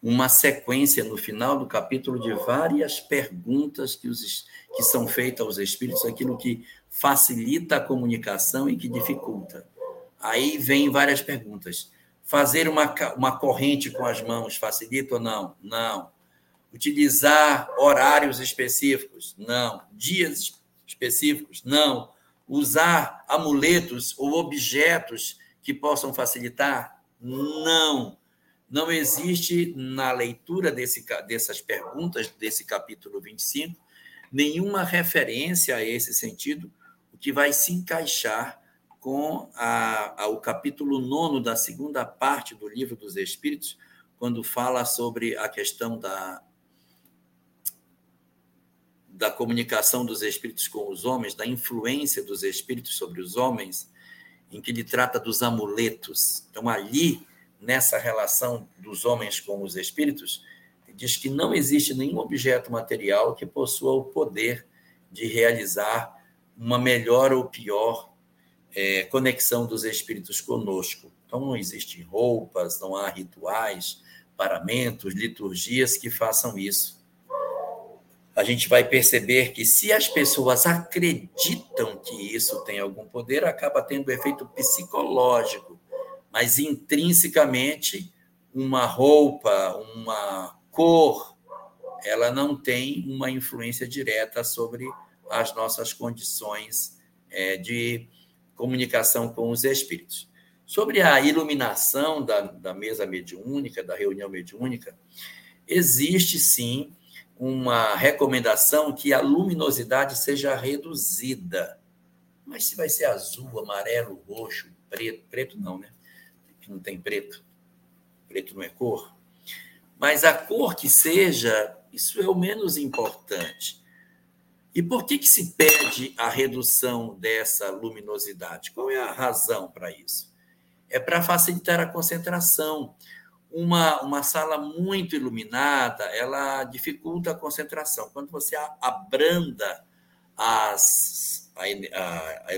uma sequência no final do capítulo de várias perguntas que, os, que são feitas aos espíritos, aquilo que facilita a comunicação e que dificulta. Aí vem várias perguntas. Fazer uma, uma corrente com as mãos facilita ou não? Não. Utilizar horários específicos? Não. Dias específicos? Não. Usar amuletos ou objetos que possam facilitar? Não. Não existe na leitura desse, dessas perguntas, desse capítulo 25, nenhuma referência a esse sentido, o que vai se encaixar com a, a, o capítulo 9 da segunda parte do Livro dos Espíritos, quando fala sobre a questão da, da comunicação dos espíritos com os homens, da influência dos espíritos sobre os homens, em que ele trata dos amuletos. Então, ali, nessa relação dos homens com os espíritos, diz que não existe nenhum objeto material que possua o poder de realizar uma melhor ou pior é, conexão dos espíritos conosco. Então, não existem roupas, não há rituais, paramentos, liturgias que façam isso. A gente vai perceber que, se as pessoas acreditam que isso tem algum poder, acaba tendo efeito psicológico, mas intrinsecamente, uma roupa, uma cor, ela não tem uma influência direta sobre as nossas condições é, de comunicação com os espíritos. Sobre a iluminação da, da mesa mediúnica, da reunião mediúnica, existe sim uma recomendação que a luminosidade seja reduzida. Mas se vai ser azul, amarelo, roxo, preto, preto não, né? Não tem preto. Preto não é cor. Mas a cor que seja, isso é o menos importante. E por que, que se pede a redução dessa luminosidade? Qual é a razão para isso? é para facilitar a concentração. Uma, uma sala muito iluminada, ela dificulta a concentração. Quando você abranda as, a, a,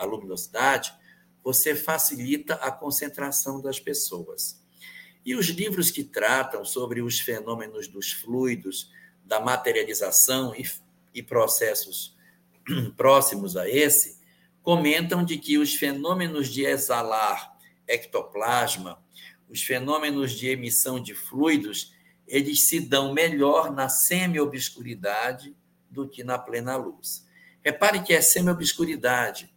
a luminosidade, você facilita a concentração das pessoas. E os livros que tratam sobre os fenômenos dos fluidos, da materialização e, e processos <clears throat> próximos a esse, comentam de que os fenômenos de exalar ectoplasma, os fenômenos de emissão de fluidos, eles se dão melhor na semi-obscuridade do que na plena luz. Repare que é semi-obscuridade,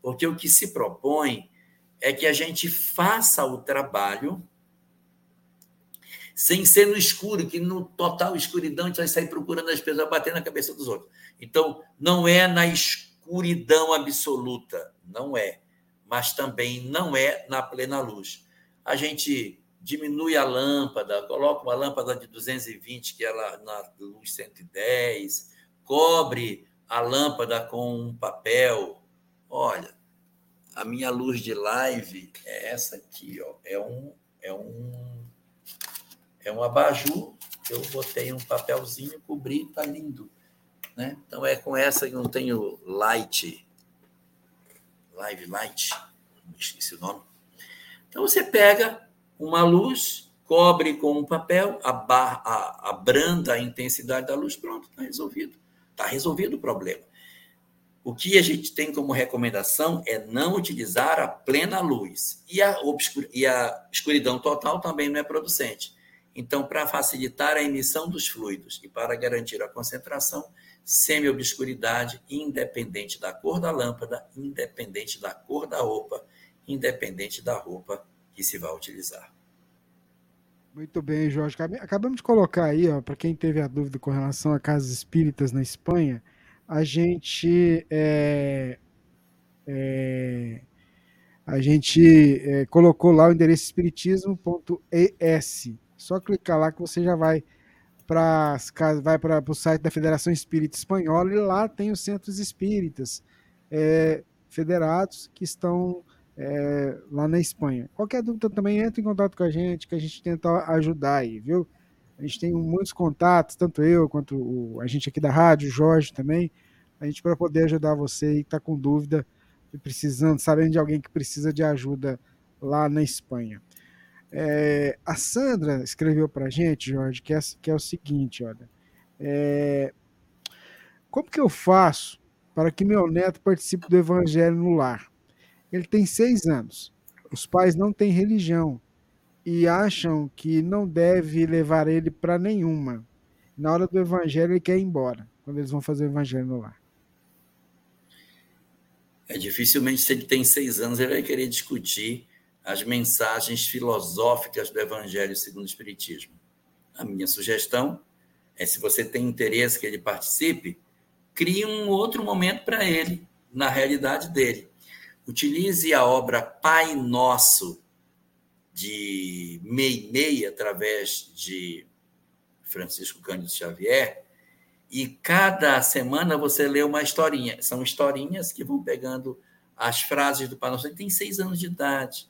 porque o que se propõe é que a gente faça o trabalho sem ser no escuro, que no total escuridão a gente vai sair procurando as pessoas, bater na cabeça dos outros. Então, não é na escuridão absoluta, não é mas também não é na plena luz. A gente diminui a lâmpada, coloca uma lâmpada de 220 que ela na luz 110, cobre a lâmpada com um papel. Olha, a minha luz de live é essa aqui, ó. É um é um é um abajur, eu botei um papelzinho, cobri, tá lindo, né? Então é com essa que não tenho light Live Light, esqueci o nome. Então você pega uma luz, cobre com um papel, abranda a intensidade da luz, pronto, está resolvido. Está resolvido o problema. O que a gente tem como recomendação é não utilizar a plena luz. E a, e a escuridão total também não é producente. Então, para facilitar a emissão dos fluidos e para garantir a concentração, semi-obscuridade, independente da cor da lâmpada, independente da cor da roupa, independente da roupa que se vai utilizar. Muito bem, Jorge. Acabamos de colocar aí, para quem teve a dúvida com relação a casas espíritas na Espanha, a gente é, é, a gente é, colocou lá o endereço espiritismo.es. Só clicar lá que você já vai para vai para o site da Federação Espírita Espanhola e lá tem os centros espíritas é, federados que estão é, lá na Espanha. Qualquer dúvida também entre em contato com a gente, que a gente tenta ajudar aí, viu? A gente tem muitos contatos, tanto eu quanto o, a gente aqui da rádio, o Jorge também, a gente para poder ajudar você que está com dúvida e precisando, sabendo de alguém que precisa de ajuda lá na Espanha. É, a Sandra escreveu para a gente, Jorge, que é, que é, o seguinte, olha. É, como que eu faço para que meu neto participe do evangelho no lar? Ele tem seis anos. Os pais não têm religião e acham que não deve levar ele para nenhuma. Na hora do evangelho ele quer ir embora, quando eles vão fazer o evangelho no lar. É dificilmente se ele tem seis anos ele vai querer discutir as mensagens filosóficas do Evangelho segundo o Espiritismo. A minha sugestão é, se você tem interesse que ele participe, crie um outro momento para ele, na realidade dele. Utilize a obra Pai Nosso, de Meimei, através de Francisco Cândido Xavier, e cada semana você lê uma historinha. São historinhas que vão pegando as frases do Pai Nosso. Ele tem seis anos de idade.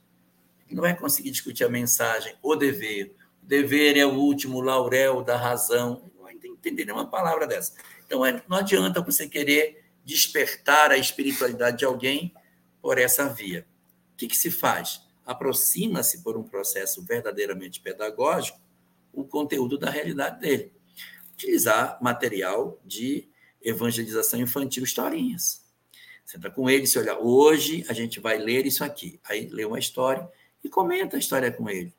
Não vai conseguir discutir a mensagem, o dever. O dever é o último laurel da razão. Não vai entender nenhuma palavra dessa. Então, é, não adianta você querer despertar a espiritualidade de alguém por essa via. O que, que se faz? Aproxima-se por um processo verdadeiramente pedagógico o conteúdo da realidade dele. Utilizar material de evangelização infantil, historinhas. Senta com ele se olha, hoje a gente vai ler isso aqui. Aí lê uma história e comenta a história com ele.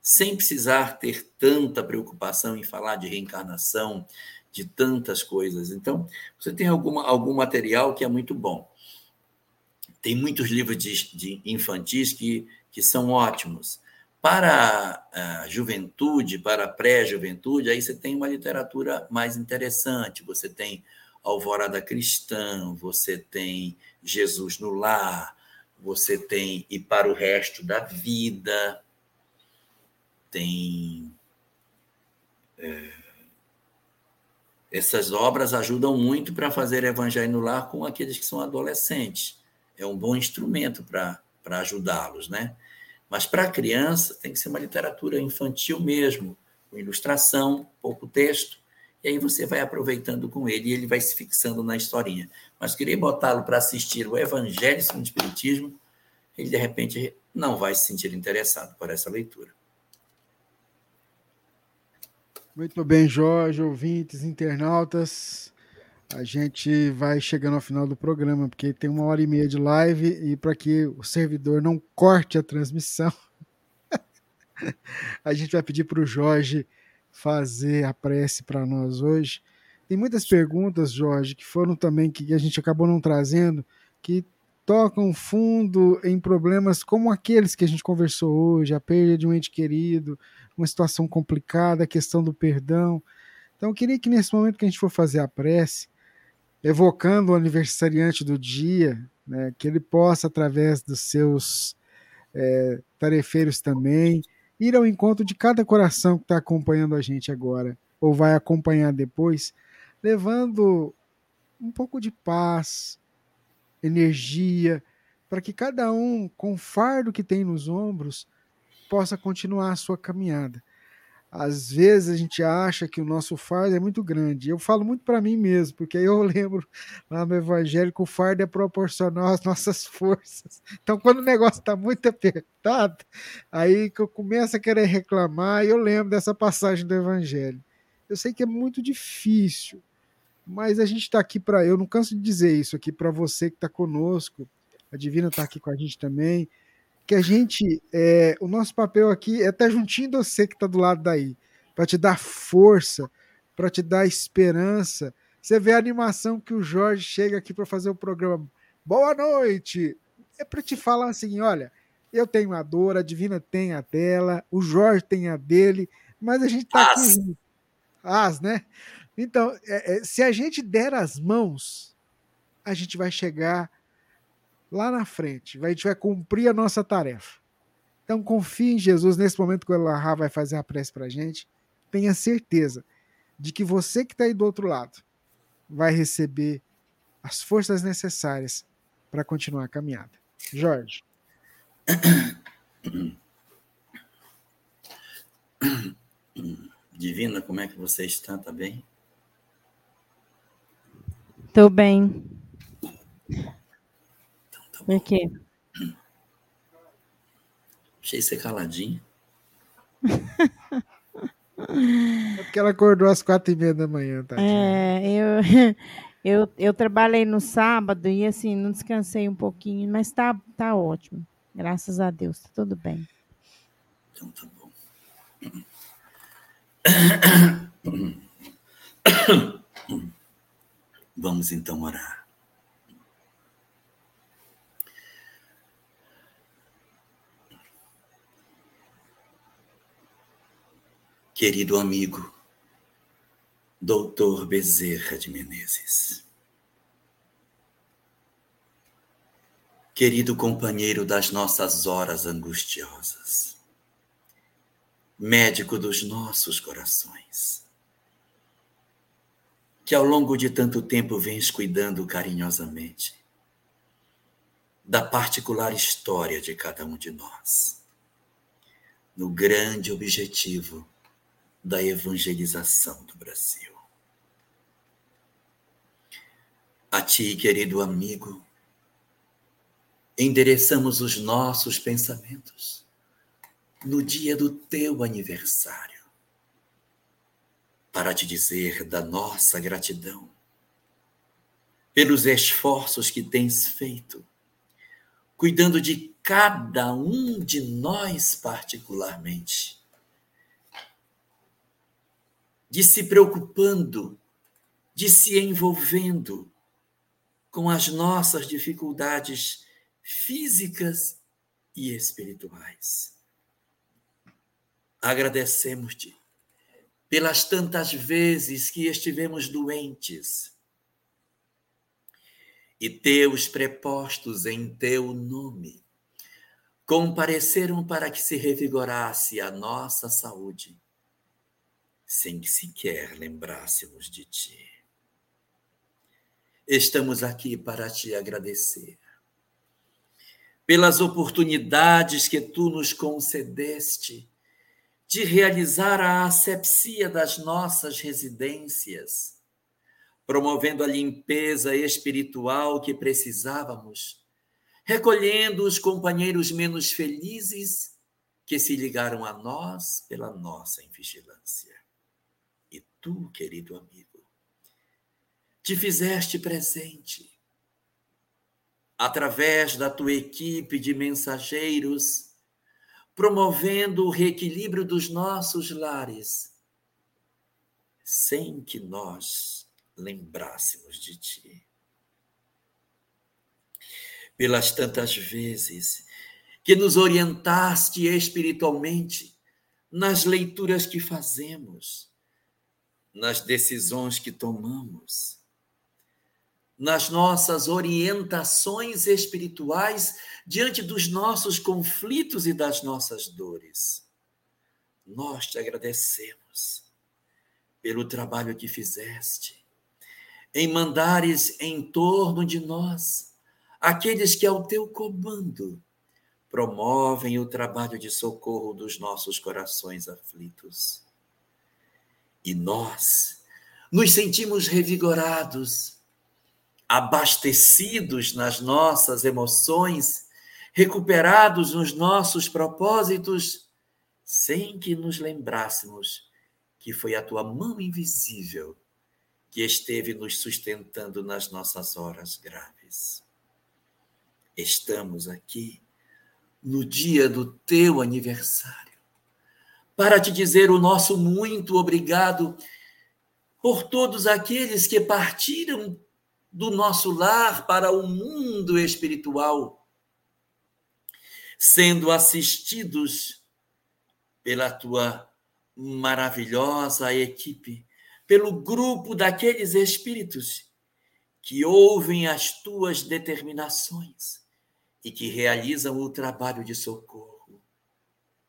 Sem precisar ter tanta preocupação em falar de reencarnação, de tantas coisas. Então, você tem alguma, algum material que é muito bom. Tem muitos livros de, de infantis que, que são ótimos. Para a juventude, para a pré-juventude, aí você tem uma literatura mais interessante. Você tem Alvorada Cristã, você tem Jesus no Lar, você tem E para o Resto da Vida, tem. É, essas obras ajudam muito para fazer evangelho no lar com aqueles que são adolescentes. É um bom instrumento para ajudá-los, né? Mas para a criança tem que ser uma literatura infantil mesmo, com ilustração, pouco texto, e aí você vai aproveitando com ele e ele vai se fixando na historinha. Mas querer botá-lo para assistir o Evangelho segundo o Espiritismo, ele de repente não vai se sentir interessado por essa leitura. Muito bem, Jorge, ouvintes, internautas. A gente vai chegando ao final do programa, porque tem uma hora e meia de live e para que o servidor não corte a transmissão, <laughs> a gente vai pedir para o Jorge fazer a prece para nós hoje. Tem muitas perguntas, Jorge, que foram também que a gente acabou não trazendo, que tocam fundo em problemas como aqueles que a gente conversou hoje, a perda de um ente querido, uma situação complicada, a questão do perdão. Então, eu queria que nesse momento que a gente for fazer a prece, evocando o aniversariante do dia, né, que ele possa, através dos seus é, tarefeiros também, ir ao encontro de cada coração que está acompanhando a gente agora, ou vai acompanhar depois, levando um pouco de paz, energia, para que cada um, com o fardo que tem nos ombros, possa continuar a sua caminhada às vezes a gente acha que o nosso fardo é muito grande. Eu falo muito para mim mesmo, porque eu <laughs> lembro lá no Evangelho que o fardo é proporcional às nossas <laughs> forças. Então, quando o negócio está muito apertado, aí que eu começo a querer reclamar, e eu lembro dessa passagem do Evangelho. Eu sei que é muito difícil, mas a gente está aqui para. Eu não canso de dizer isso aqui para você que está conosco. A Divina está aqui com a gente também que a gente, é, o nosso papel aqui é estar tá juntinho de você que está do lado daí, para te dar força, para te dar esperança. Você vê a animação que o Jorge chega aqui para fazer o programa. Boa noite! É para te falar assim: olha, eu tenho a dor, a Divina tem a dela, o Jorge tem a dele, mas a gente está aqui. As, né? Então, é, é, se a gente der as mãos, a gente vai chegar lá na frente. A gente vai cumprir a nossa tarefa. Então confie em Jesus nesse momento que o Elahá vai fazer a prece para a gente. Tenha certeza de que você que está aí do outro lado vai receber as forças necessárias para continuar a caminhada. Jorge. <coughs> Divina, como é que você está? Tá bem? Estou bem. Por quê? Achei você caladinho. <laughs> É porque ela acordou às quatro e meia da manhã, tá? É, eu, <laughs> eu, eu trabalhei no sábado e assim, não descansei um pouquinho, mas tá, tá ótimo. Graças a Deus, tá tudo bem. Então tá bom. <coughs> <coughs> <coughs> Vamos então orar. Querido amigo, doutor Bezerra de Menezes. Querido companheiro das nossas horas angustiosas, médico dos nossos corações, que ao longo de tanto tempo vens cuidando carinhosamente da particular história de cada um de nós, no grande objetivo da evangelização do Brasil. A ti, querido amigo, endereçamos os nossos pensamentos no dia do teu aniversário, para te dizer da nossa gratidão pelos esforços que tens feito, cuidando de cada um de nós particularmente, de se preocupando, de se envolvendo com as nossas dificuldades físicas e espirituais. Agradecemos-te pelas tantas vezes que estivemos doentes e teus prepostos em teu nome compareceram para que se revigorasse a nossa saúde, sem que sequer lembrássemos de ti. Estamos aqui para te agradecer pelas oportunidades que tu nos concedeste de realizar a asepsia das nossas residências, promovendo a limpeza espiritual que precisávamos, recolhendo os companheiros menos felizes que se ligaram a nós pela nossa invigilância. E tu, querido amigo, te fizeste presente através da tua equipe de mensageiros, promovendo o reequilíbrio dos nossos lares, sem que nós lembrássemos de ti. Pelas tantas vezes que nos orientaste espiritualmente nas leituras que fazemos, nas decisões que tomamos, nas nossas orientações espirituais diante dos nossos conflitos e das nossas dores. Nós te agradecemos pelo trabalho que fizeste, em mandares em torno de nós aqueles que, ao teu comando, promovem o trabalho de socorro dos nossos corações aflitos. E nós nos sentimos revigorados abastecidos nas nossas emoções, recuperados nos nossos propósitos, sem que nos lembrássemos que foi a tua mão invisível que esteve nos sustentando nas nossas horas graves. Estamos aqui no dia do teu aniversário para te dizer o nosso muito obrigado por todos aqueles que partiram do nosso lar para o mundo espiritual, sendo assistidos pela tua maravilhosa equipe, pelo grupo daqueles espíritos que ouvem as tuas determinações e que realizam o trabalho de socorro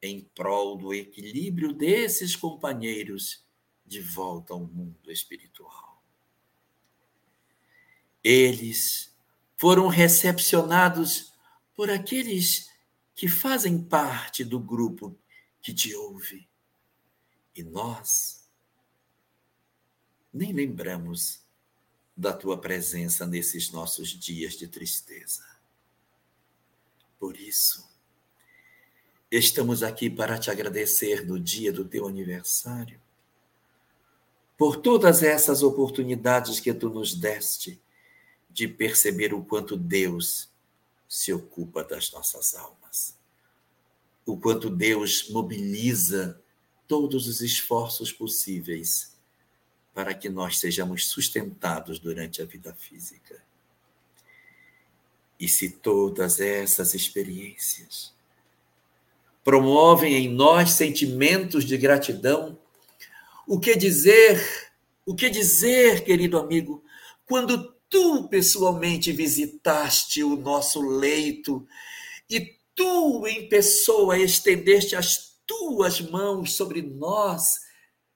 em prol do equilíbrio desses companheiros de volta ao mundo espiritual. Eles foram recepcionados por aqueles que fazem parte do grupo que te ouve. E nós nem lembramos da tua presença nesses nossos dias de tristeza. Por isso, estamos aqui para te agradecer no dia do teu aniversário, por todas essas oportunidades que tu nos deste de perceber o quanto Deus se ocupa das nossas almas, o quanto Deus mobiliza todos os esforços possíveis para que nós sejamos sustentados durante a vida física. E se todas essas experiências promovem em nós sentimentos de gratidão O que dizer, o que dizer, querido amigo, quando tu pessoalmente visitaste o nosso leito e tu em pessoa estendeste as tuas mãos sobre nós,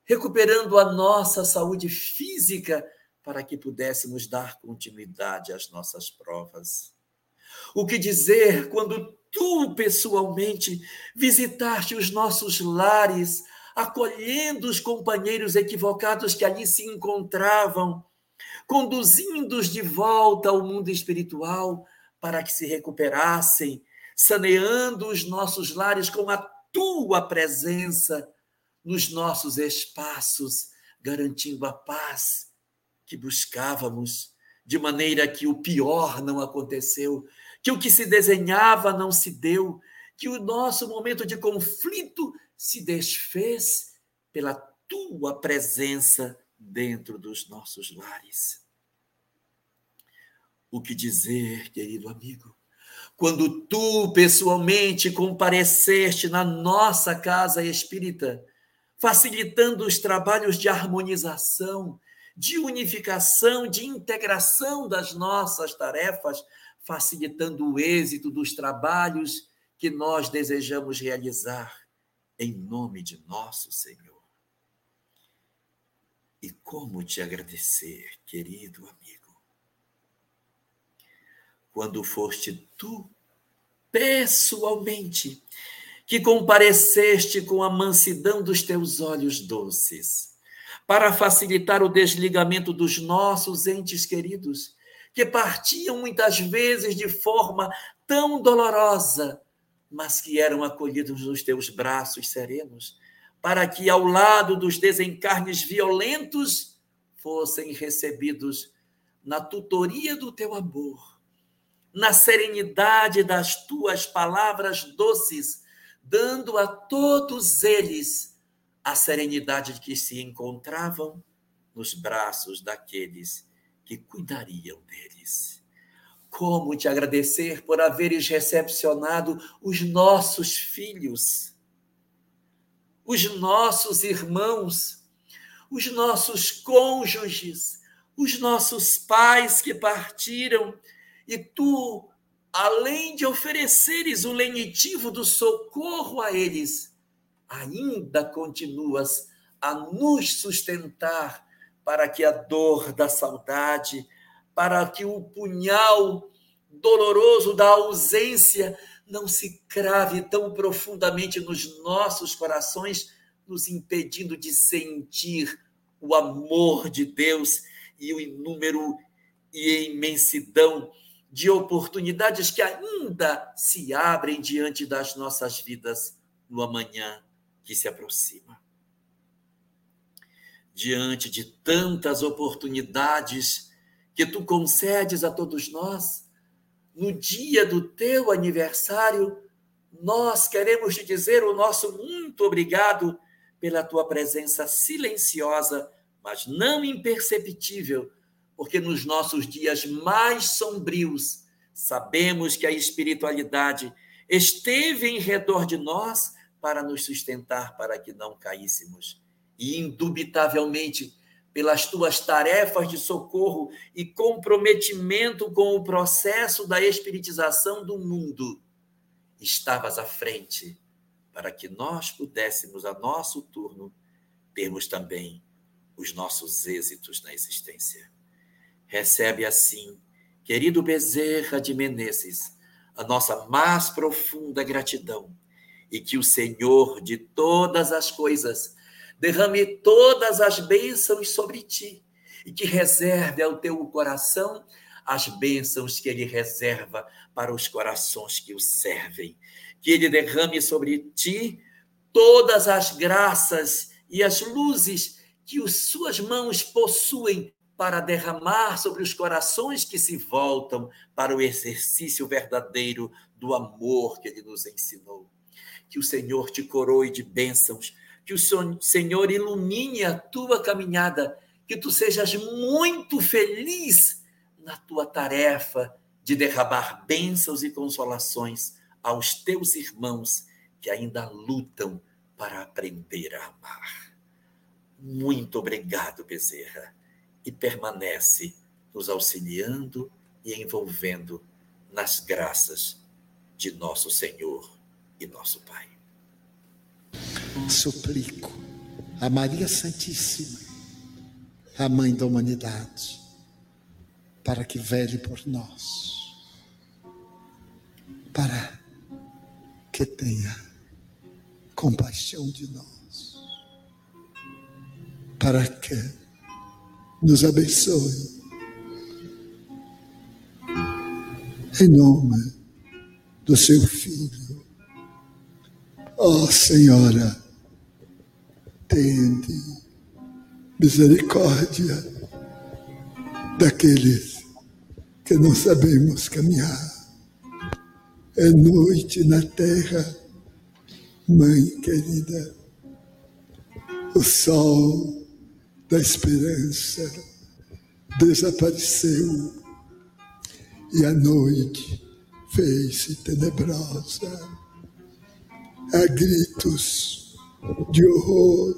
recuperando a nossa saúde física para que pudéssemos dar continuidade às nossas provas. O que dizer quando tu pessoalmente visitaste os nossos lares, acolhendo os companheiros equivocados que ali se encontravam, conduzindo-os de volta ao mundo espiritual para que se recuperassem, saneando os nossos lares com a tua presença nos nossos espaços, garantindo a paz que buscávamos, de maneira que o pior não aconteceu, que o que se desenhava não se deu, que o nosso momento de conflito se desfez pela tua presença dentro dos nossos lares. O que dizer, querido amigo, quando tu pessoalmente compareceste na nossa casa espírita, facilitando os trabalhos de harmonização, de unificação, de integração das nossas tarefas, facilitando o êxito dos trabalhos que nós desejamos realizar em nome de nosso Senhor. E como te agradecer, querido amigo, quando foste tu, pessoalmente, que compareceste com a mansidão dos teus olhos doces, para facilitar o desligamento dos nossos entes queridos que partiam muitas vezes de forma tão dolorosa, mas que eram acolhidos nos teus braços serenos, para que ao lado dos desencarnes violentos fossem recebidos na tutoria do teu amor, na serenidade das tuas palavras doces, dando a todos eles a serenidade de que se encontravam nos braços daqueles que cuidariam deles. Como te agradecer por haveres recepcionado os nossos filhos, os nossos irmãos, os nossos cônjuges, os nossos pais que partiram e tu, além de ofereceres o lenitivo do socorro a eles, ainda continuas a nos sustentar para que a dor da saudade, para que o punhal doloroso da ausência não se crave tão profundamente nos nossos corações, nos impedindo de sentir o amor de Deus e o inúmero e a imensidão de oportunidades que ainda se abrem diante das nossas vidas no amanhã que se aproxima. Diante de tantas oportunidades que tu concedes a todos nós, no dia do teu aniversário, nós queremos te dizer o nosso muito obrigado pela tua presença silenciosa, mas não imperceptível, porque nos nossos dias mais sombrios, sabemos que a espiritualidade esteve em redor de nós para nos sustentar, para que não caíssemos. E indubitavelmente pelas tuas tarefas de socorro e comprometimento com o processo da espiritização do mundo, estavas à frente para que nós pudéssemos, a nosso turno, termos também os nossos êxitos na existência. Recebe assim, querido Bezerra de Menezes, a nossa mais profunda gratidão e que o Senhor de todas as coisas derrame todas as bênçãos sobre ti e que reserve ao teu coração as bênçãos que ele reserva para os corações que o servem. Que ele derrame sobre ti todas as graças e as luzes que as suas mãos possuem para derramar sobre os corações que se voltam para o exercício verdadeiro do amor que ele nos ensinou. Que o Senhor te coroe de bênçãos que o Senhor ilumine a tua caminhada, que tu sejas muito feliz na tua tarefa de derramar bênçãos e consolações aos teus irmãos que ainda lutam para aprender a amar. Muito obrigado, Bezerra. E permanece nos auxiliando e envolvendo nas graças de nosso Senhor e nosso Pai. Suplico a Maria Santíssima, a Mãe da Humanidade, para que vele por nós, para que tenha compaixão de nós, para que nos abençoe. Em nome do seu Filho. Ó oh, Senhora, tende misericórdia daqueles que não sabemos caminhar. É noite na terra, Mãe querida, o sol da esperança desapareceu e a noite fez-se tenebrosa. Há gritos de horror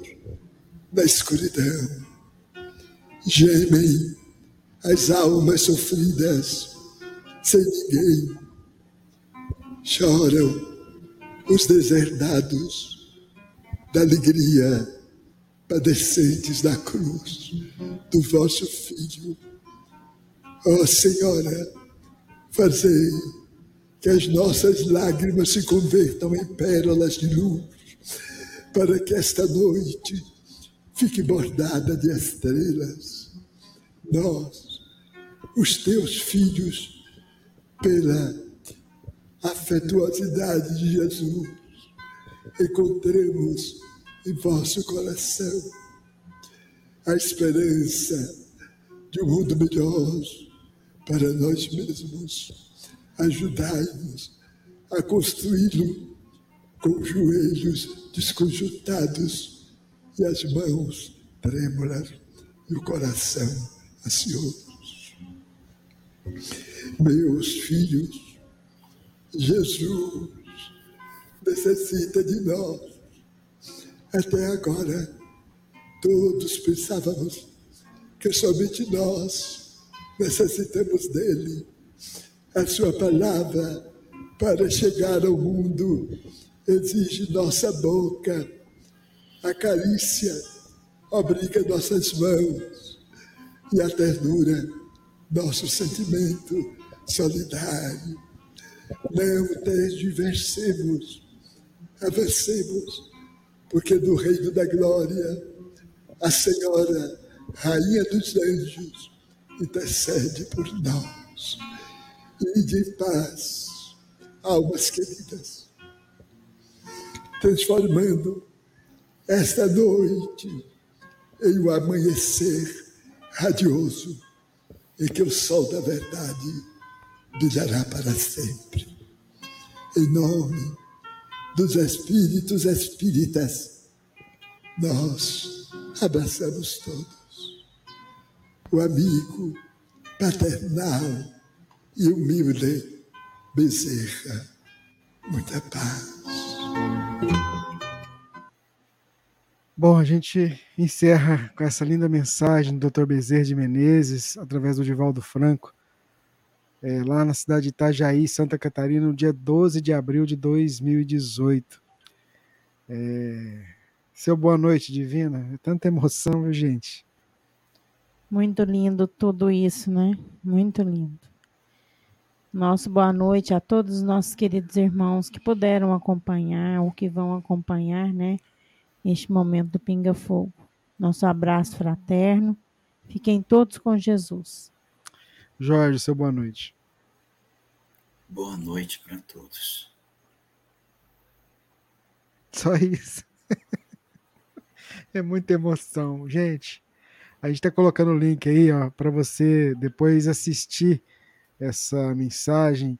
na escuridão. Gemem as almas sofridas sem ninguém. Choram os deserdados da alegria padecentes da cruz do vosso Filho. Ó oh, Senhora, fazei que as nossas lágrimas se convertam em pérolas de luz, para que esta noite fique bordada de estrelas. Nós, os teus filhos, pela afetuosidade de Jesus, encontremos em vosso coração a esperança de um mundo melhor para nós mesmos ajudai-nos a construí-lo com os joelhos desconjuntados e as mãos trêmulas e o coração ansioso. Meus filhos, Jesus necessita de nós. Até agora, todos pensávamos que somente nós necessitamos dele a sua palavra para chegar ao mundo exige nossa boca, a carícia obriga nossas mãos e a ternura, nosso sentimento solidário. Não tergiversemos, avancemos, porque do Reino da Glória, a Senhora, Rainha dos Anjos, intercede por nós e de paz, almas queridas, transformando esta noite em um amanhecer radioso, em que o sol da verdade brilhará para sempre. Em nome dos Espíritos Espíritas, nós abraçamos todos o amigo paternal e humilde Bezerra. Muita paz. Bom, a gente encerra com essa linda mensagem do Dr. Bezerra de Menezes, através do Divaldo Franco, é, lá na cidade de Itajaí, Santa Catarina, no dia 12 de abril de 2018. É... Seu boa noite, Divina. É tanta emoção, viu, gente? Muito lindo tudo isso, né? Muito lindo. Nosso boa noite a todos os nossos queridos irmãos que puderam acompanhar ou que vão acompanhar, né, este momento do Pinga Fogo. Nosso abraço fraterno. Fiquem todos com Jesus. Jorge, seu boa noite. Boa noite para todos. Só isso. <laughs> é muita emoção. Gente, a gente está colocando o link aí, ó, para você depois assistir essa mensagem.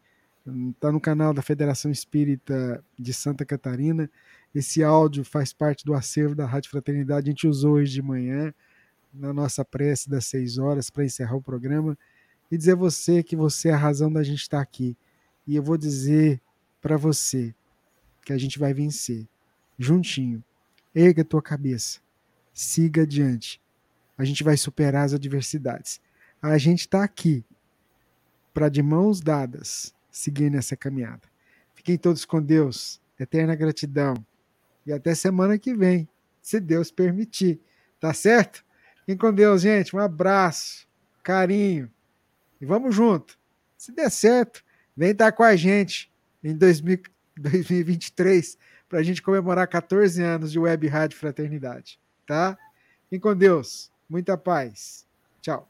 Está no canal da Federação Espírita de Santa Catarina. Esse áudio faz parte do acervo da Rádio Fraternidade. A gente usou hoje de manhã, na nossa prece das seis horas, para encerrar o programa. E dizer a você que você é a razão da gente estar aqui. E eu vou dizer para você que a gente vai vencer. Juntinho. Erga a tua cabeça. siga adiante. A gente vai superar as adversidades. A gente está aqui para de mãos dadas seguir nessa caminhada. Fiquem todos com Deus. Eterna gratidão. E até semana que vem, se Deus permitir. Tá certo? Fiquem com Deus, gente. Um abraço, carinho. E vamos junto. Se der certo, vem estar com a gente em 2023 para a gente comemorar 14 anos de Web Rádio Fraternidade. Tá? Fiquem com Deus. Muita paz. Tchau.